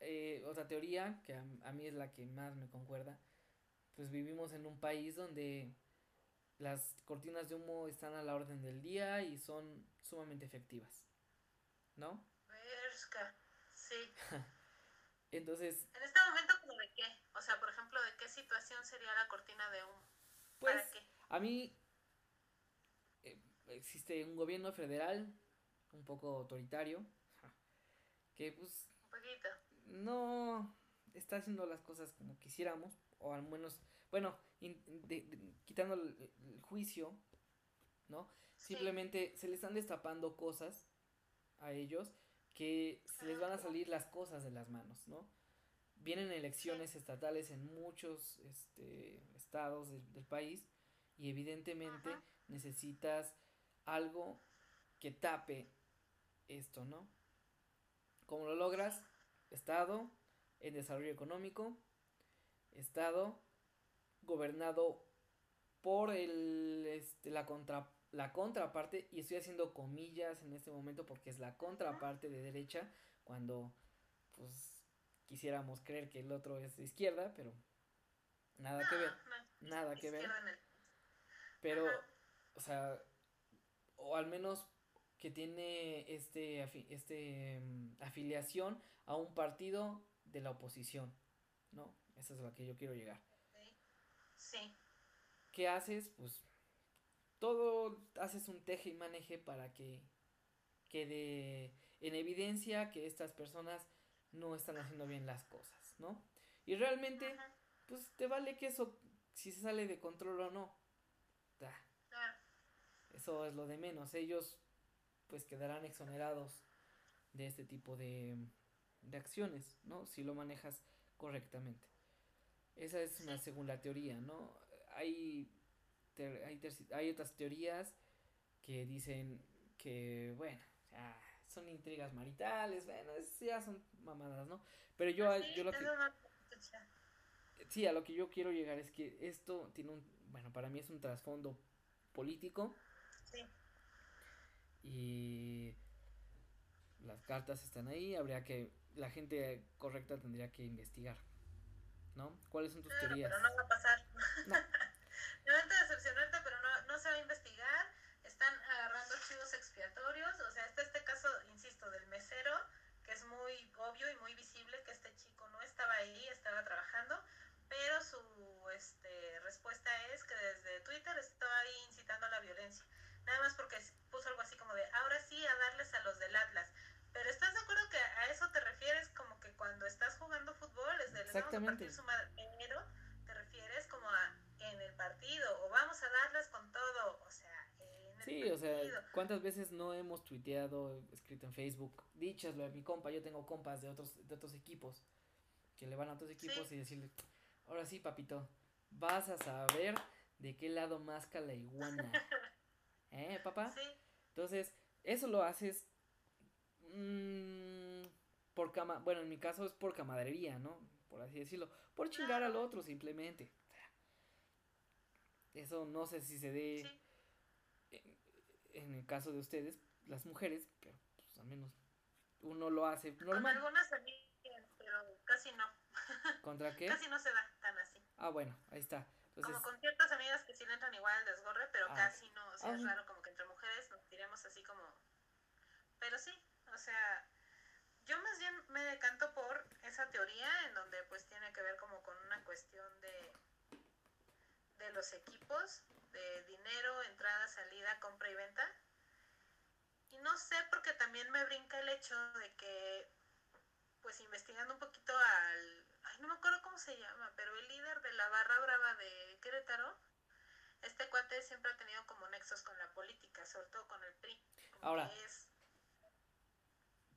eh, otra teoría que a, mí es la que más me concuerda, pues vivimos en un país donde las cortinas de humo están a la orden del día y son sumamente efectivas, ¿no? Sí. (laughs) Entonces... En este momento, ¿como de qué? O sea, por ejemplo, ¿de qué situación sería la cortina de humo? Pues, ¿Para qué? A mí eh, existe un gobierno federal un poco autoritario que pues... Un poquito. No está haciendo las cosas como quisiéramos, o al menos, bueno, quitando el, juicio, ¿no? Simplemente se les están destapando cosas a ellos que se les van a salir las cosas de las manos, ¿no? Vienen elecciones estatales en muchos este, estados del país y evidentemente necesitas algo que tape esto, ¿no? ¿Cómo lo logras? Estado en desarrollo económico, Estado gobernado por el, este, la contra la contraparte, y estoy haciendo comillas en este momento porque es la contraparte de derecha, cuando pues quisiéramos creer que el otro es de izquierda, pero nada que ver, nada que ver. Pero, o sea, o al menos que tiene este, este mm, afiliación a un partido de la oposición, ¿no? Esa es a la que yo quiero llegar. Sí. ¿Qué haces? Pues todo haces un teje y maneje para que quede en evidencia que estas personas no están haciendo bien las cosas, ¿no? Y realmente, pues te vale que eso, si se sale de control o no. Eso es lo de menos. Ellos, pues quedarán exonerados de este tipo de, de acciones, ¿no? Si lo manejas correctamente. Esa es una segunda teoría, ¿no? Hay hay, hay otras teorías que dicen que, bueno, son intrigas maritales, bueno, ya son mamadas, ¿no? Pero yo, yo lo que... Sí, a lo que yo quiero llegar es que esto tiene un, bueno, para mí es un trasfondo político. Sí. Y las cartas están ahí, habría que, la gente correcta tendría que investigar, ¿no? ¿Cuáles son tus teorías? Pero no va a pasar. No. (laughs) Lamento decepcionarte, pero no, no se va a investigar. Están agarrando archivos expiatorios. O sea, este, este caso, insisto, del mesero, que es muy obvio y muy visible que este chico no estaba ahí, estaba trabajando. Pero su este, respuesta es que desde Twitter estaba ahí incitando a la violencia. Nada más porque puso algo así como de, ahora sí, a darles a los del Atlas. Pero ¿estás de acuerdo que a eso te refieres como que cuando estás jugando fútbol, es de, les vamos a partir su te refieres como a en el partido o vamos a darles con todo, o sea, en el Sí, o sea, ¿cuántas veces no hemos tuiteado, escrito en Facebook, dichaslo a mi compa, yo tengo compas de otros de otros equipos que le van a otros equipos y decirle, "Ahora sí, papito, vas a saber de qué lado masca la iguana." (laughs) ¿Eh, papá? Sí. Entonces, eso lo haces mmm, por cama, bueno, en mi caso es por camaradería, ¿no? Por así decirlo, por chingar al otro simplemente. Eso no sé si se dé en, el caso de ustedes, las mujeres, pero pues al menos uno lo hace normal. Con algunas amigas, casi no. (laughs) ¿Contra qué? Casi no se da tan así. Ah, bueno, ahí está. Como con ciertas amigas que sí le entran igual al desgorre, pero ah. casi no. O sea, es raro como que entre mujeres nos tiremos así como... Pero sí, o sea, yo más bien me decanto por esa teoría en donde pues tiene que ver como con una cuestión de de los equipos, de dinero, entrada, salida, compra y venta. Y no sé porque también me brinca el hecho de que, pues investigando un poquito al, ay, no me acuerdo cómo se llama, pero el líder de la barra brava de Querétaro, este cuate siempre ha tenido como nexos con la política, sobre todo con el PRI. Ahora,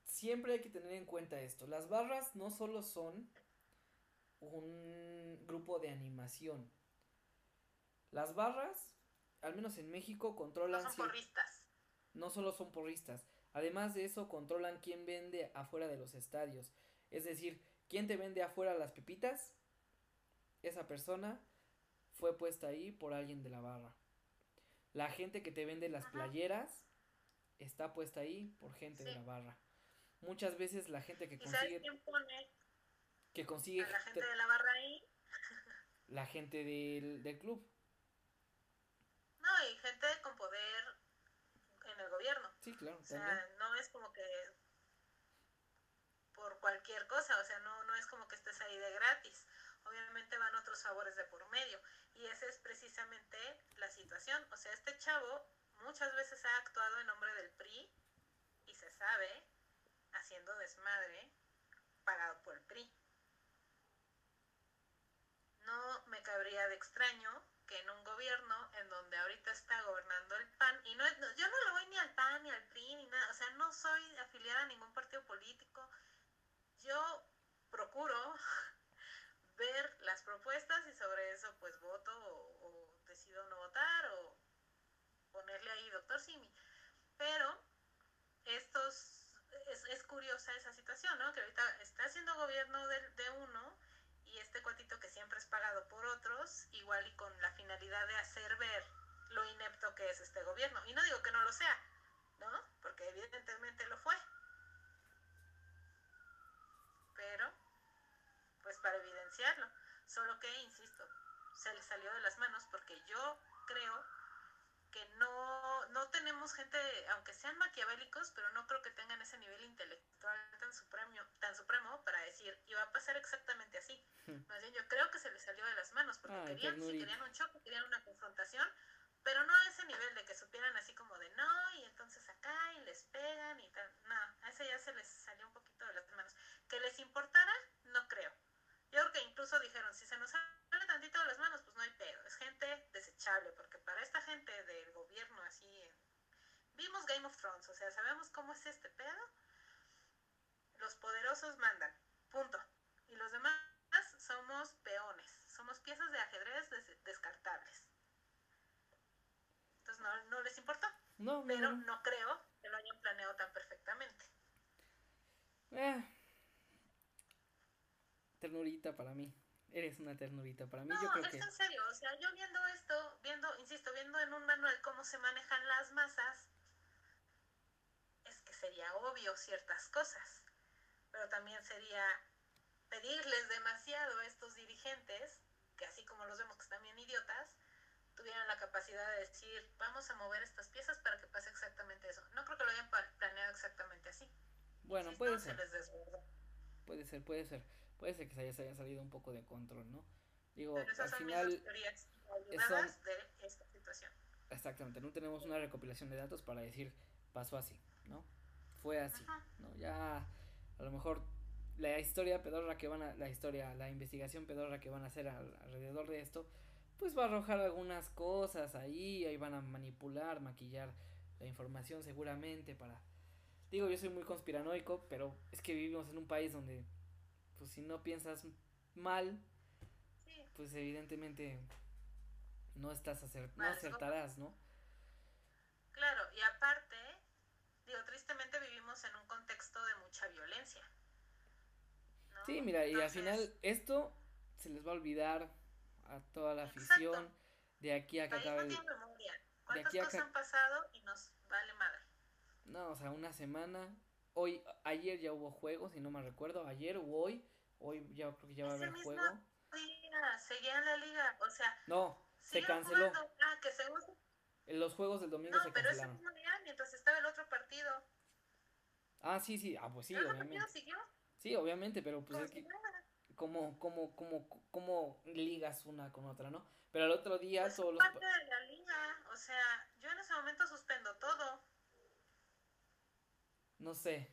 siempre hay que tener en cuenta esto. Las barras no solo son un grupo de animación, las barras, al menos en México, controlan... No son porristas. No solo son porristas. Además de eso, controlan quién vende afuera de los estadios. Es decir, quién te vende afuera las pepitas, esa persona fue puesta ahí por alguien de la barra. La gente que te vende las playeras está puesta ahí por gente de la barra. Muchas veces la gente que consigue... quién pone que consigue... A la gente de la barra ahí. (laughs) La gente del, del club. No, y gente con poder en el gobierno. Sí, claro. O sea, no es como que por cualquier cosa, o sea, no, no es como que estés ahí de gratis. Obviamente van otros favores de por medio. Y esa es precisamente la situación. O sea, este chavo muchas veces ha actuado en nombre del PRI y se sabe haciendo desmadre pagado por el PRI. No me cabría de extraño en un gobierno en donde ahorita está gobernando el PAN, y no, yo no lo voy ni al PAN ni al PRI ni nada, o sea, no soy afiliada a ningún partido político, yo procuro (laughs) ver las propuestas y sobre eso pues voto o, decido no votar o ponerle ahí doctor Simi. Pero estos, es, curiosa esa situación, ¿no? Que ahorita está haciendo gobierno de, de uno y este cuatito que siempre es pagado por otros, igual y con la finalidad de hacer ver lo inepto que es este gobierno. Y no digo que no lo sea, ¿no? Porque evidentemente lo fue. Pero, pues para evidenciarlo. Solo que, insisto, se le salió de las manos porque yo creo que no, no tenemos gente, aunque sean maquiavélicos, pero no creo que tengan ese nivel intelectual tan supremo, tan supremo para decir, iba a pasar exactamente así. Hmm. Más bien yo creo que se les salió de las manos, porque querían, sí, querían un choque, querían una confrontación, pero no a ese nivel de que supieran así como de no, y entonces acá, y les pegan y tal. No, a ese ya se les salió un poquito de las manos. Que les importara, no creo. Yo creo que incluso dijeron, si se nos sale tantito de las manos, pues no hay pedo. Es gente desechable, porque para esta gente del gobierno así, vimos Game of Thrones, o sea, sabemos cómo es este pedo. Los poderosos mandan, punto. Y los demás somos peones, somos piezas de ajedrez descartables. Entonces no, no les importó. No, pero no. creo que lo hayan planeado tan perfectamente. Eh, ternurita para mí. Eres una ternurita para mí. No, yo creo es en serio. O sea, yo viendo esto, viendo, insisto, viendo en un manual cómo se manejan las masas, es que sería obvio ciertas cosas. Pero también sería pedirles demasiado a estos dirigentes, que así como los vemos que están bien idiotas, tuvieran la capacidad de decir, vamos a mover estas piezas para que pase exactamente eso. No creo que lo hayan planeado exactamente así. Bueno, puede ser. Puede ser, puede ser puede ser que se haya, salido un poco de control, ¿no? Digo, al final son, de esta situación. Exactamente, no tenemos una recopilación de datos para decir pasó así, ¿no? Fue así, ¿no? Ya a lo mejor la historia pedorra que van a la historia, la investigación pedorra que van a hacer alrededor de esto, pues va a arrojar algunas cosas ahí, ahí van a manipular, maquillar la información seguramente para digo, yo soy muy conspiranoico, pero es que vivimos en un país donde pues si no piensas mal, pues evidentemente no estás no acertarás, ¿no? Claro, y aparte, digo, tristemente vivimos en un contexto de mucha violencia. Sí, mira, y al final esto se les va a olvidar a toda la afición de aquí a que acabe el... ¿Cuántas de aquí cosas han pasado y nos vale madre? No, o sea, una semana hoy, ayer ya hubo juegos, si no me recuerdo, ayer o hoy, hoy ya creo que ya va a haber juego. Día, seguía en la liga, o sea. No, se canceló. Ah, que se En los juegos del domingo no, se pero ese mismo día, mientras estaba el otro partido. Ah, sí, sí, ah, pues sí, obviamente. siguió? Sí, obviamente, pero pues es que cómo, cómo, cómo, cómo ligas una con otra, ¿no? Pero el otro día pues todos los... parte de la liga, o sea, yo en ese momento suspendo todo. No sé.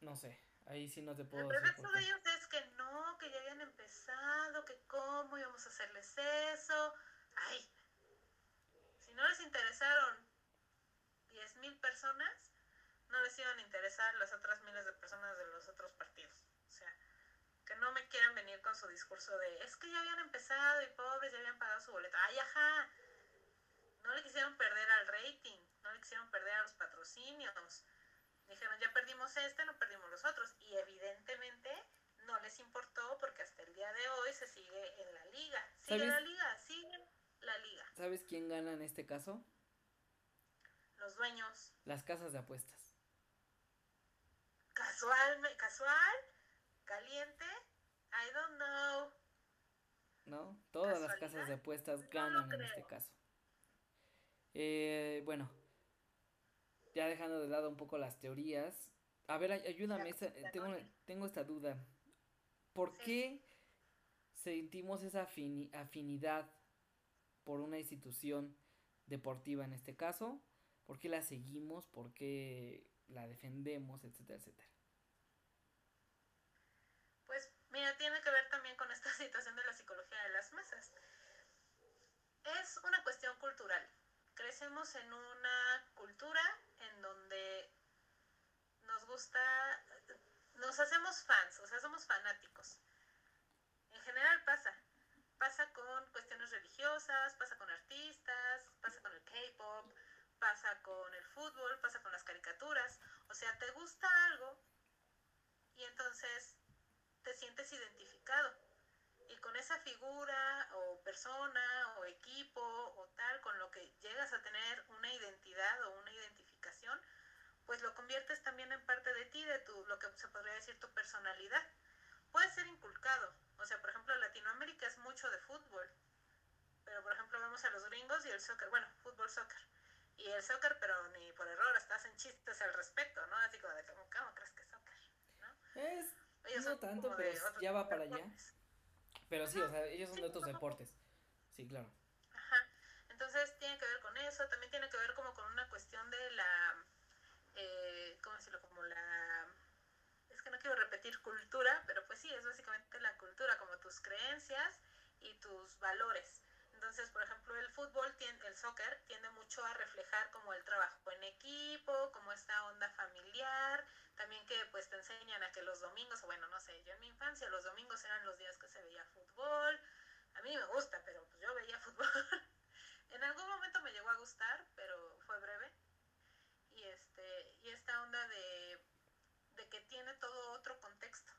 No sé. Ahí sí no te puedo decir. El de ellos es que no, que ya habían empezado, que cómo íbamos a hacerles eso. Ay, si no les interesaron 10.000 personas, no les iban a interesar las otras miles de personas de los otros partidos. O sea, que no me quieran venir con su discurso de es que ya habían empezado y pobres ya habían pagado su boleto. Ay, ajá. No le quisieron perder al rating, no le quisieron perder a los patrocinios Dijeron, ya perdimos este, no perdimos los otros. Y evidentemente no les importó porque hasta el día de hoy se sigue en la liga. Sigue la liga, sigue la liga. ¿Sabes quién gana en este caso? Los dueños. Las casas de apuestas. Casual, casual, caliente, I don't know. ¿No? Todas las casas de apuestas ganan en este caso. Eh, bueno, ya dejando de lado un poco las teorías. A ver, ayúdame, tengo, tengo esta duda. ¿Por qué sentimos esa afinidad por una institución deportiva en este caso? ¿Por qué la seguimos? ¿Por qué la defendemos? Etcétera, etcétera. Pues mira, tiene que ver también con esta (laughs) situación de la psicología de las masas. Es una cuestión cultural. Crecemos en una cultura en donde nos gusta nos hacemos fans, o sea, somos fanáticos. En general pasa. Pasa con cuestiones religiosas, pasa con artistas, pasa con el K-pop, pasa con el fútbol, pasa con las caricaturas. O sea, te gusta algo y entonces te sientes identificado. Y con esa figura o persona o equipo o tal, con lo que llegas a tener una identidad o una identificación, pues lo conviertes también en parte de ti, de tu, lo que se podría decir tu personalidad. Puede ser inculcado, o sea, por ejemplo, Latinoamérica es mucho de fútbol, pero por ejemplo vemos a los gringos y el soccer, bueno, fútbol, soccer, y el soccer, pero ni por error, hasta hacen chistes al respecto, ¿no? Así como de, ¿cómo, crees que es soccer? ¿no? Es, ellos no tanto, pero ya va para allá. Pero sí, o sea, ellos son de otros deportes. Sí, claro. Ajá. Entonces tiene que ver con eso, también tiene que ver como con una cuestión de la eh, ¿cómo decirlo? Como la... Es que no quiero repetir cultura, pero pues sí, es básicamente la cultura, como tus creencias y tus valores. Entonces, por ejemplo, el fútbol, el soccer, tiende mucho a reflejar como el trabajo en equipo, como esta onda familiar, también que pues te enseñan a que los domingos, bueno, no sé, yo en mi infancia los domingos eran los días que se veía fútbol, a mí me gusta, pero pues yo veía (laughs) fútbol. en algún momento me llegó a gustar, pero fue breve y, este, y esta onda de, que tiene todo otro contexto,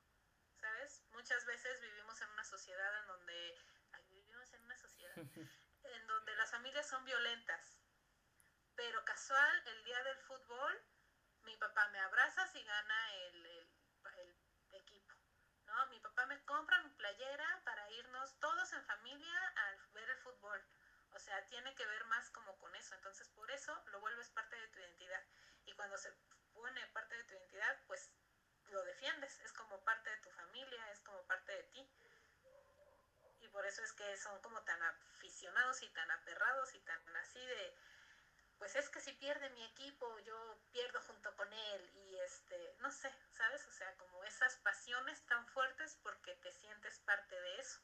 ¿sabes? Muchas veces vivimos en una sociedad en donde, vivimos en una sociedad (laughs) en donde las familias son violentas, pero casual, el día del fútbol, mi papá me abraza si gana el, el, equipo. ¿no? Mi papá me compra mi playera para irnos todos en familia a ver el fútbol. O sea, tiene que ver más como con eso. Entonces, por eso lo vuelves parte de tu identidad. Y cuando se pone parte de tu identidad, pues lo defiendes. Es como parte de tu familia, es como parte de ti. Y por eso es que son como tan aficionados y tan aperrados y tan así de, pues es que si pierde mi equipo, yo pierdo junto con él. Y este, no sé, ¿sabes? O sea, como esas pasiones tan fuertes porque te sientes parte de eso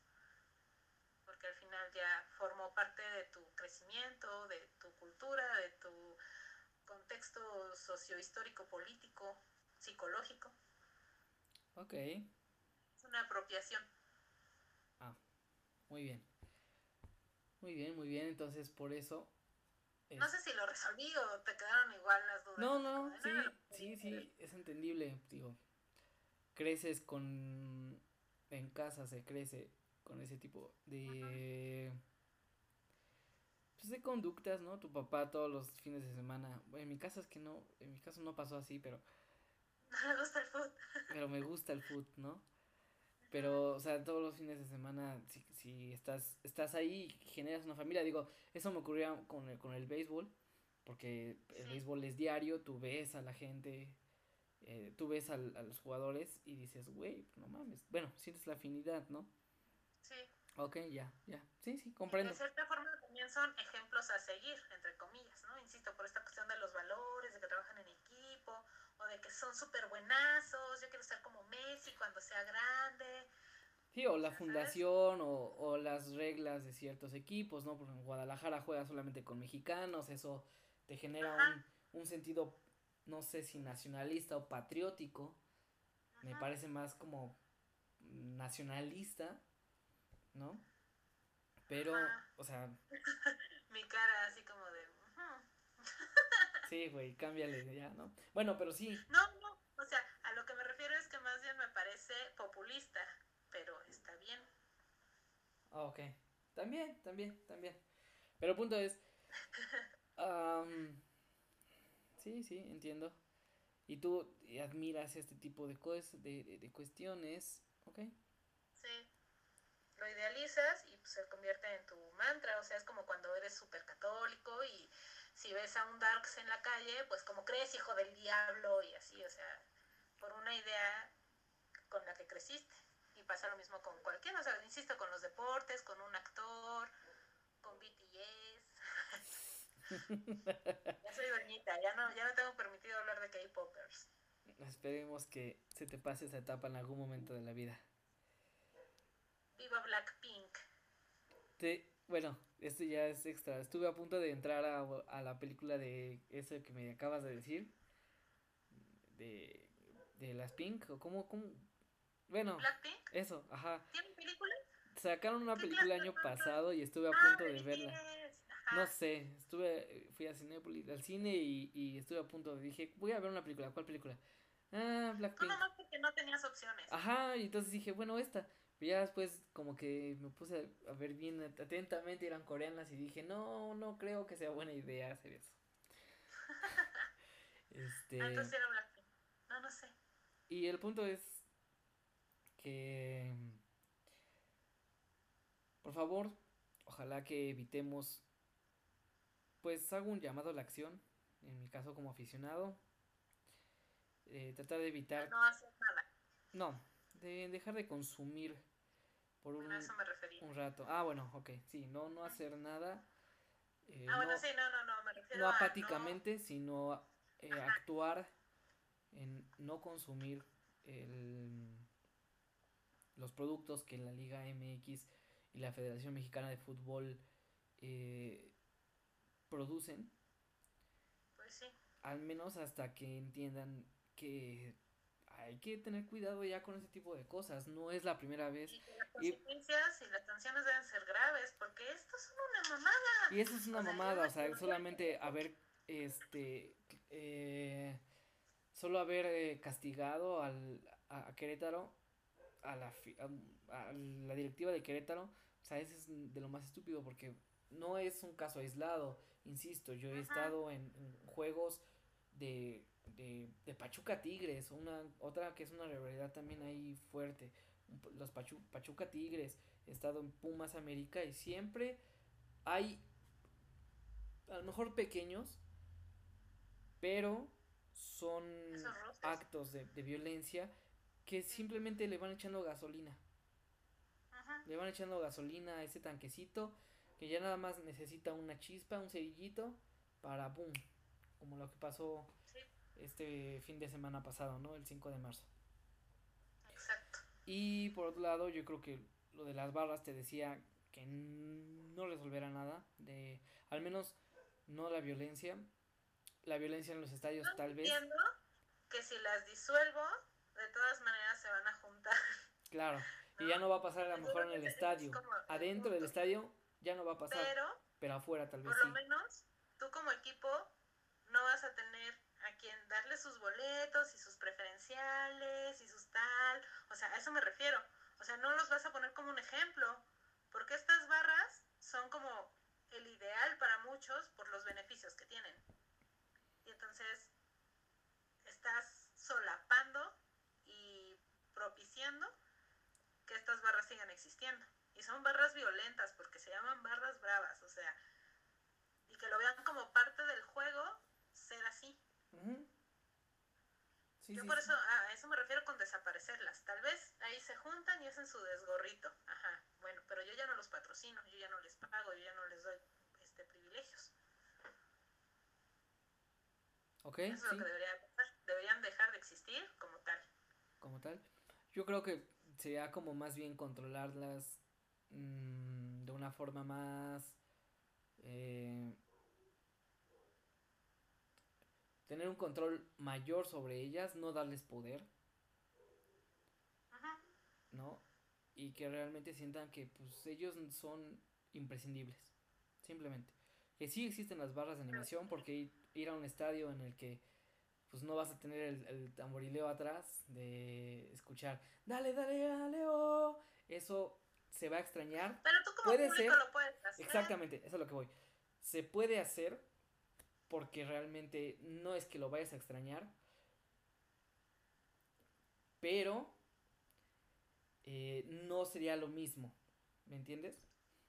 porque al final ya formó parte de tu crecimiento, de tu cultura, de tu contexto sociohistórico, político, psicológico. Ok. Es una apropiación. Ah, muy bien. Muy bien, muy bien. Entonces, por eso. No sé si lo resolví o te quedaron igual las dudas. No, no, sí, sí, sí, es entendible. Digo, creces con. En casa se crece con ese tipo de pues de conductas, ¿no? Tu papá todos los fines de semana, bueno, en mi caso es que no, en mi caso no pasó así, pero (laughs) me gusta el foot. Pero me gusta el foot, ¿no? Pero, o sea, todos los fines de semana, si, si estás, estás ahí, generas una familia. Digo, eso me ocurría con el, con el béisbol, porque el béisbol es diario, tú ves a la gente, eh, tú ves a los jugadores y dices, güey, no mames. Bueno, sientes la afinidad, ¿no? Sí. Ok, ya, ya. Sí, sí, comprendo. de cierta forma también son ejemplos a seguir, entre comillas, ¿no? Insisto, por esta cuestión de los valores, de que trabajan en de que son súper buenazos, yo quiero ser como Messi cuando sea grande. Sí, o la fundación o, o, las reglas de ciertos equipos, ¿no? Porque en Guadalajara juega solamente con mexicanos, eso te genera un, un, sentido, no sé si nacionalista o patriótico, me parece más como nacionalista, ¿no? Pero, o sea... (laughs) Mi cara así como de... sí, güey, cámbiale ya, ¿no? Bueno, pero sí. No, no, o sea, a lo que me refiero es que más bien me parece populista Ah, ok. También, también, también. Pero el punto es. (laughs) sí, sí, entiendo. Y tú admiras este tipo de, cosas, de, de, cuestiones, ¿ok? Sí. Lo idealizas y pues, se convierte en tu mantra. O sea, es como cuando eres súper católico y si ves a un Darks en la calle, pues como crees, hijo del diablo y así, o sea, por una idea con la que creciste. Y pasa lo mismo con cualquiera, o sea, insisto, con los deportes, con un actor, con BTS. (laughs) ya soy doñita, ya no, ya no tengo permitido hablar de K-Poppers. Esperemos que se te pase esa etapa en algún momento de la vida. Viva Blackpink. Te, bueno, esto ya es extra. Estuve a punto de entrar a, a la película de eso que me acabas de decir. De, de las Pink, o cómo, cómo, bueno, Blackpink. Eso, ajá. ¿Tiene película? Sacaron una película el año pasado y estuve a punto de verla. No sé, estuve, fui a Cinepolis, al cine y, y estuve a punto, dije, voy a ver una película, ¿cuál película? Ah, Blackpink. Tú nomás porque no tenías opciones. Ajá, y entonces dije, bueno, esta. Pero ya después como que me puse a ver bien atentamente, eran coreanas y dije, no, no creo que sea buena idea hacer eso. (laughs) este... Ah, entonces era Blackpink. No, no sé. Y el punto es que por favor, ojalá que evitemos, pues hago un llamado a la acción, en mi caso como aficionado, eh, tratar de evitar... No hacer nada. No, de dejar de consumir por un, un rato. Ah, bueno, ok, sí, no, no hacer nada. Eh, ah, bueno, no, sí, no, no, no, me refiero No apáticamente, sino eh, actuar en no consumir el, los productos que la Liga MX y la Federación Mexicana de Fútbol eh, producen. Pues sí. Al menos hasta que entiendan que hay que tener cuidado ya con ese tipo de cosas. No es la primera vez. Y las consecuencias y, las sanciones deben ser graves, porque esto es una mamada. Y eso es una mamada, o sea, solamente haber, este, eh, solo haber eh, castigado al, a, Querétaro, a la, a la directiva de Querétaro, o sea, ese es de lo más estúpido porque no es un caso aislado. Insisto, yo he estado en, juegos de, de, de, Pachuca Tigres, una otra que es una rivalidad también ahí fuerte. Los Pachuca Tigres, he estado en Pumas América y siempre hay a lo mejor pequeños, pero son actos de, de violencia que simplemente le van echando gasolina. Le van echando gasolina a ese tanquecito que ya nada más necesita una chispa, un cerillito para boom, como lo que pasó este fin de semana pasado, ¿no? El 5 de marzo. Exacto. Y por otro lado, yo creo que lo de las barras te decía que no resolverá nada, de al menos no la violencia. La violencia en los estadios tal vez. Entiendo que si las disuelvo, de todas maneras se van a juntar. Claro. Y ya no va a pasar a lo mejor en el estadio. Adentro del estadio ya no va a pasar. Pero, pero afuera tal vez. Por lo menos, tú como equipo no vas a tener darle sus boletos y sus preferenciales y sus tal. O sea, a eso me refiero. O sea, no los vas a poner como un ejemplo. Porque estas barras son como el ideal para muchos por los beneficios que tienen. Y entonces estás solapando y propiciando que estas barras sigan existiendo. Y son barras violentas porque se llaman barras bravas, o sea, y que lo vean como parte del juego, ser así. Yo por eso, a eso me refiero con desaparecerlas. Tal vez ahí se juntan y hacen su desgorrito. Ajá, bueno, pero yo ya no los patrocino, yo ya no les pago, yo ya no les doy este privilegios. Ok. Eso es lo que debería pasar. Deberían dejar de existir como tal. Como tal. Yo creo que sería como más bien controlarlas mmm, de una forma más... Eh, tener un control mayor sobre ellas, no darles poder. Ajá. ¿No? Y que realmente sientan que pues ellos son imprescindibles. Simplemente. Que sí existen las barras de animación porque ir a un estadio en el que pues no vas a tener el, el tamborileo atrás de escuchar, dale, dale, dale, oh. Eso se va a extrañar. Pero tú como Puede público ser- lo puedes hacer. Exactamente, eso es lo que voy. Se puede hacer porque realmente no es que lo vayas a extrañar, pero eh, no sería lo mismo, ¿me entiendes?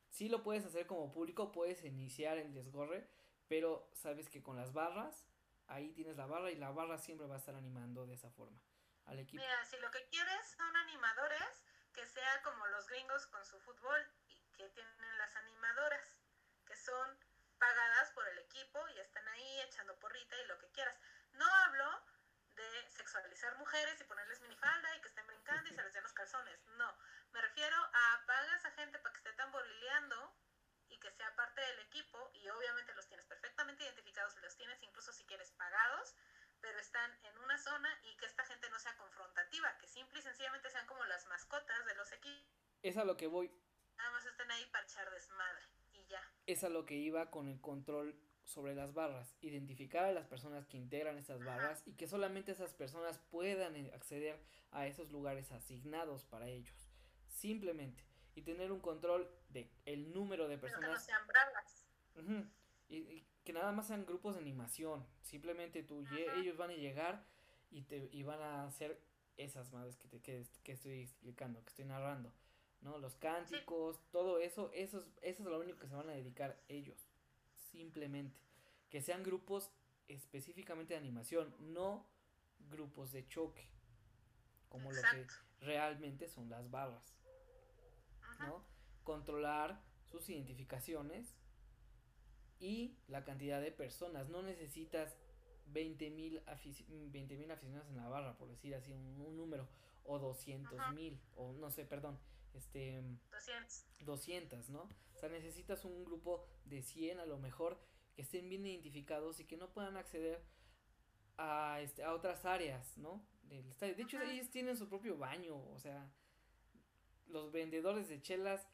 Sí lo puedes hacer como público, puedes iniciar el desgorre, pero sabes que con las barras, ahí tienes la barra y la barra siempre va a estar animando de esa forma al equipo. Mira, si lo que quieres son animadores, que sea como los gringos con su fútbol y que tienen las animadoras, que son pagadas por el equipo y están ahí echando porrita y lo que quieras. No hablo de sexualizar mujeres y ponerles minifalda y que estén brincando y se les den los calzones. No, me refiero a pagas a gente para que esté tamborileando y que sea parte del equipo y obviamente los tienes perfectamente identificados, los tienes incluso si quieres pagados pero están en una zona y que esta gente no sea confrontativa, que simple y sencillamente sean como las mascotas de los equipos, Es a lo que voy, nada más estén ahí para echar desmadre. Es a lo que iba con el control sobre las barras, identificar a las personas que integran estas barras y que solamente esas personas puedan eh, acceder a esos lugares asignados para ellos, simplemente, y tener un control de el número de Pero que no personas sean y, y que nada más sean grupos de animación, simplemente tú ellos van a llegar y te y van a hacer esas madres que te que, que estoy explicando, que estoy narrando, ¿no? Los cánticos, todo eso, eso es, eso es lo único que se van a dedicar ellos, simplemente. Que sean grupos específicamente de animación, no grupos de choque, como lo que realmente son las barras, Ajá. ¿no? Controlar sus identificaciones y la cantidad de personas. No necesitas 20 mil aficionados en la barra, por decir así un, un número, o 200 Ajá. mil, o no sé, perdón, este, 200. 200, ¿no? O sea, necesitas un grupo de 100 a lo mejor que estén bien identificados y que no puedan acceder a, este, a otras áreas, ¿no? Del estadio. De hecho, ellos tienen su propio baño, o sea, los vendedores de chelas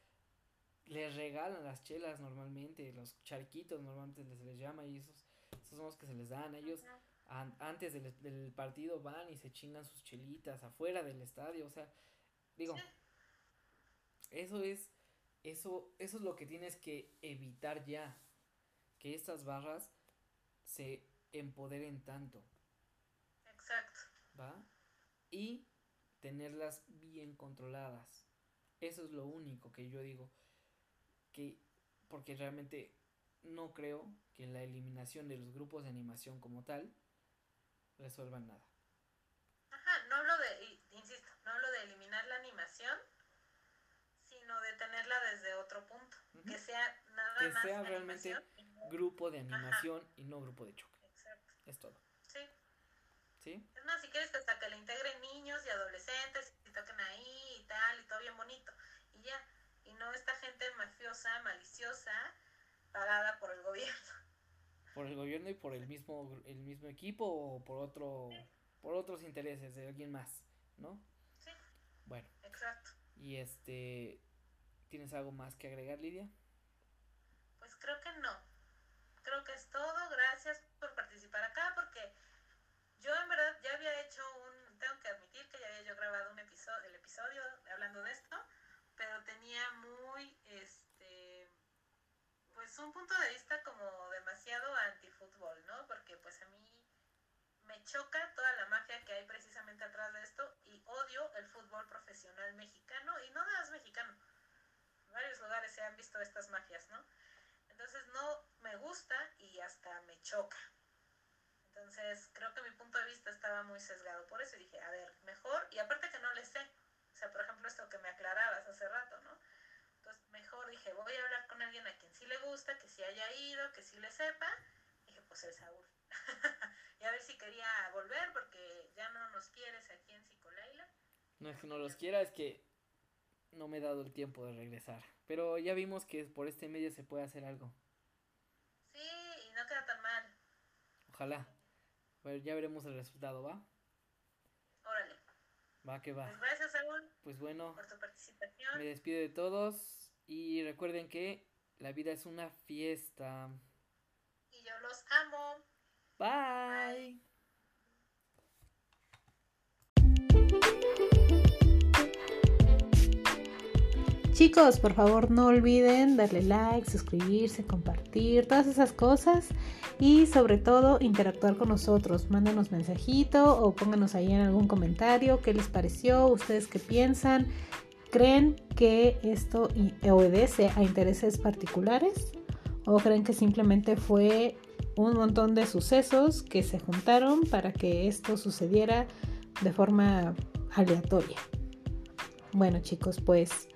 les regalan las chelas normalmente, los charquitos normalmente les, les llama y esos, esos son los que se les dan. Ellos Ajá. an- antes del, del partido van y se chingan sus chelitas afuera del estadio, o sea, digo. Eso es, eso, eso es lo que tienes que evitar ya, que estas barras se empoderen tanto, Exacto. ¿va? Y tenerlas bien controladas. Eso es lo único que yo digo, que, porque realmente no creo que la eliminación de los grupos de animación como tal resuelvan nada. Ajá, no hablo de, insisto, no hablo de eliminar la animación, sino de tenerla desde otro punto. Que sea nada Que más sea realmente animación Grupo de animación y no grupo de choque. Exacto. Es todo. Sí. ¿Sí? Es más, si quieres que hasta que le integren niños y adolescentes y toquen ahí y tal, y todo bien bonito. Y ya. Y no esta gente mafiosa, maliciosa, pagada por el gobierno. Por el gobierno y por el mismo, el mismo equipo o por otro, por otros intereses de alguien más, ¿no? Sí, Bueno, exacto. y este, ¿tienes algo más que agregar, Lidia? Pues creo que no. Creo que es todo. Gracias por participar acá porque yo en verdad ya había hecho un, tengo que admitir que ya había yo grabado un episodio, el episodio hablando de esto, pero tenía muy, este, pues un punto de vista como demasiado antifútbol, ¿no? Porque pues a mí me choca toda la mafia que hay precisamente atrás de esto y odio el fútbol profesional mexicano y no nada más mexicano. Varios lugares se han visto estas mafias, ¿no? Entonces no me gusta y hasta me choca. Entonces creo que mi punto de vista estaba muy sesgado por eso y dije, a ver, mejor, y aparte que no le sé, o sea, por ejemplo esto que me aclarabas hace rato, ¿no? Entonces mejor dije, voy a hablar con alguien a quien sí le gusta, que sí haya ido, que sí le sepa. Dije, pues el Saúl. (laughs) y a ver si quería volver porque ya no nos quieres aquí en Psicolaila. No es que no los quiera, es que no me he dado el tiempo de regresar. Pero ya vimos que por este medio se puede hacer algo. Sí, y no queda tan mal. Ojalá. Bueno, ya veremos el resultado, ¿va? Órale. Va que va. Pues gracias, Saúl, Pues bueno, por tu participación. me despido de todos y recuerden que la vida es una fiesta. Y yo los amo. Bye. Chicos, por favor no olviden darle like, suscribirse, compartir, todas esas cosas y sobre todo interactuar con nosotros. Mándenos mensajito o pónganos ahí en algún comentario qué les pareció, ustedes qué piensan. ¿Creen que esto obedece a intereses particulares? ¿O creen que simplemente fue un montón de sucesos que se juntaron para que esto sucediera de forma aleatoria? Bueno chicos, pues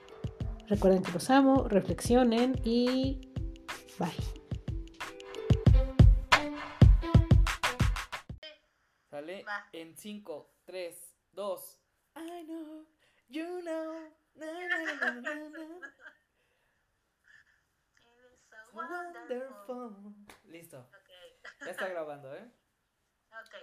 Recuerden que los amo, reflexionen y bye. Sale en 5, 3, 2. I know, you know. Na, na, na, na, Wonderful. Listo. Ya está grabando, ¿eh? (laughs) Ok.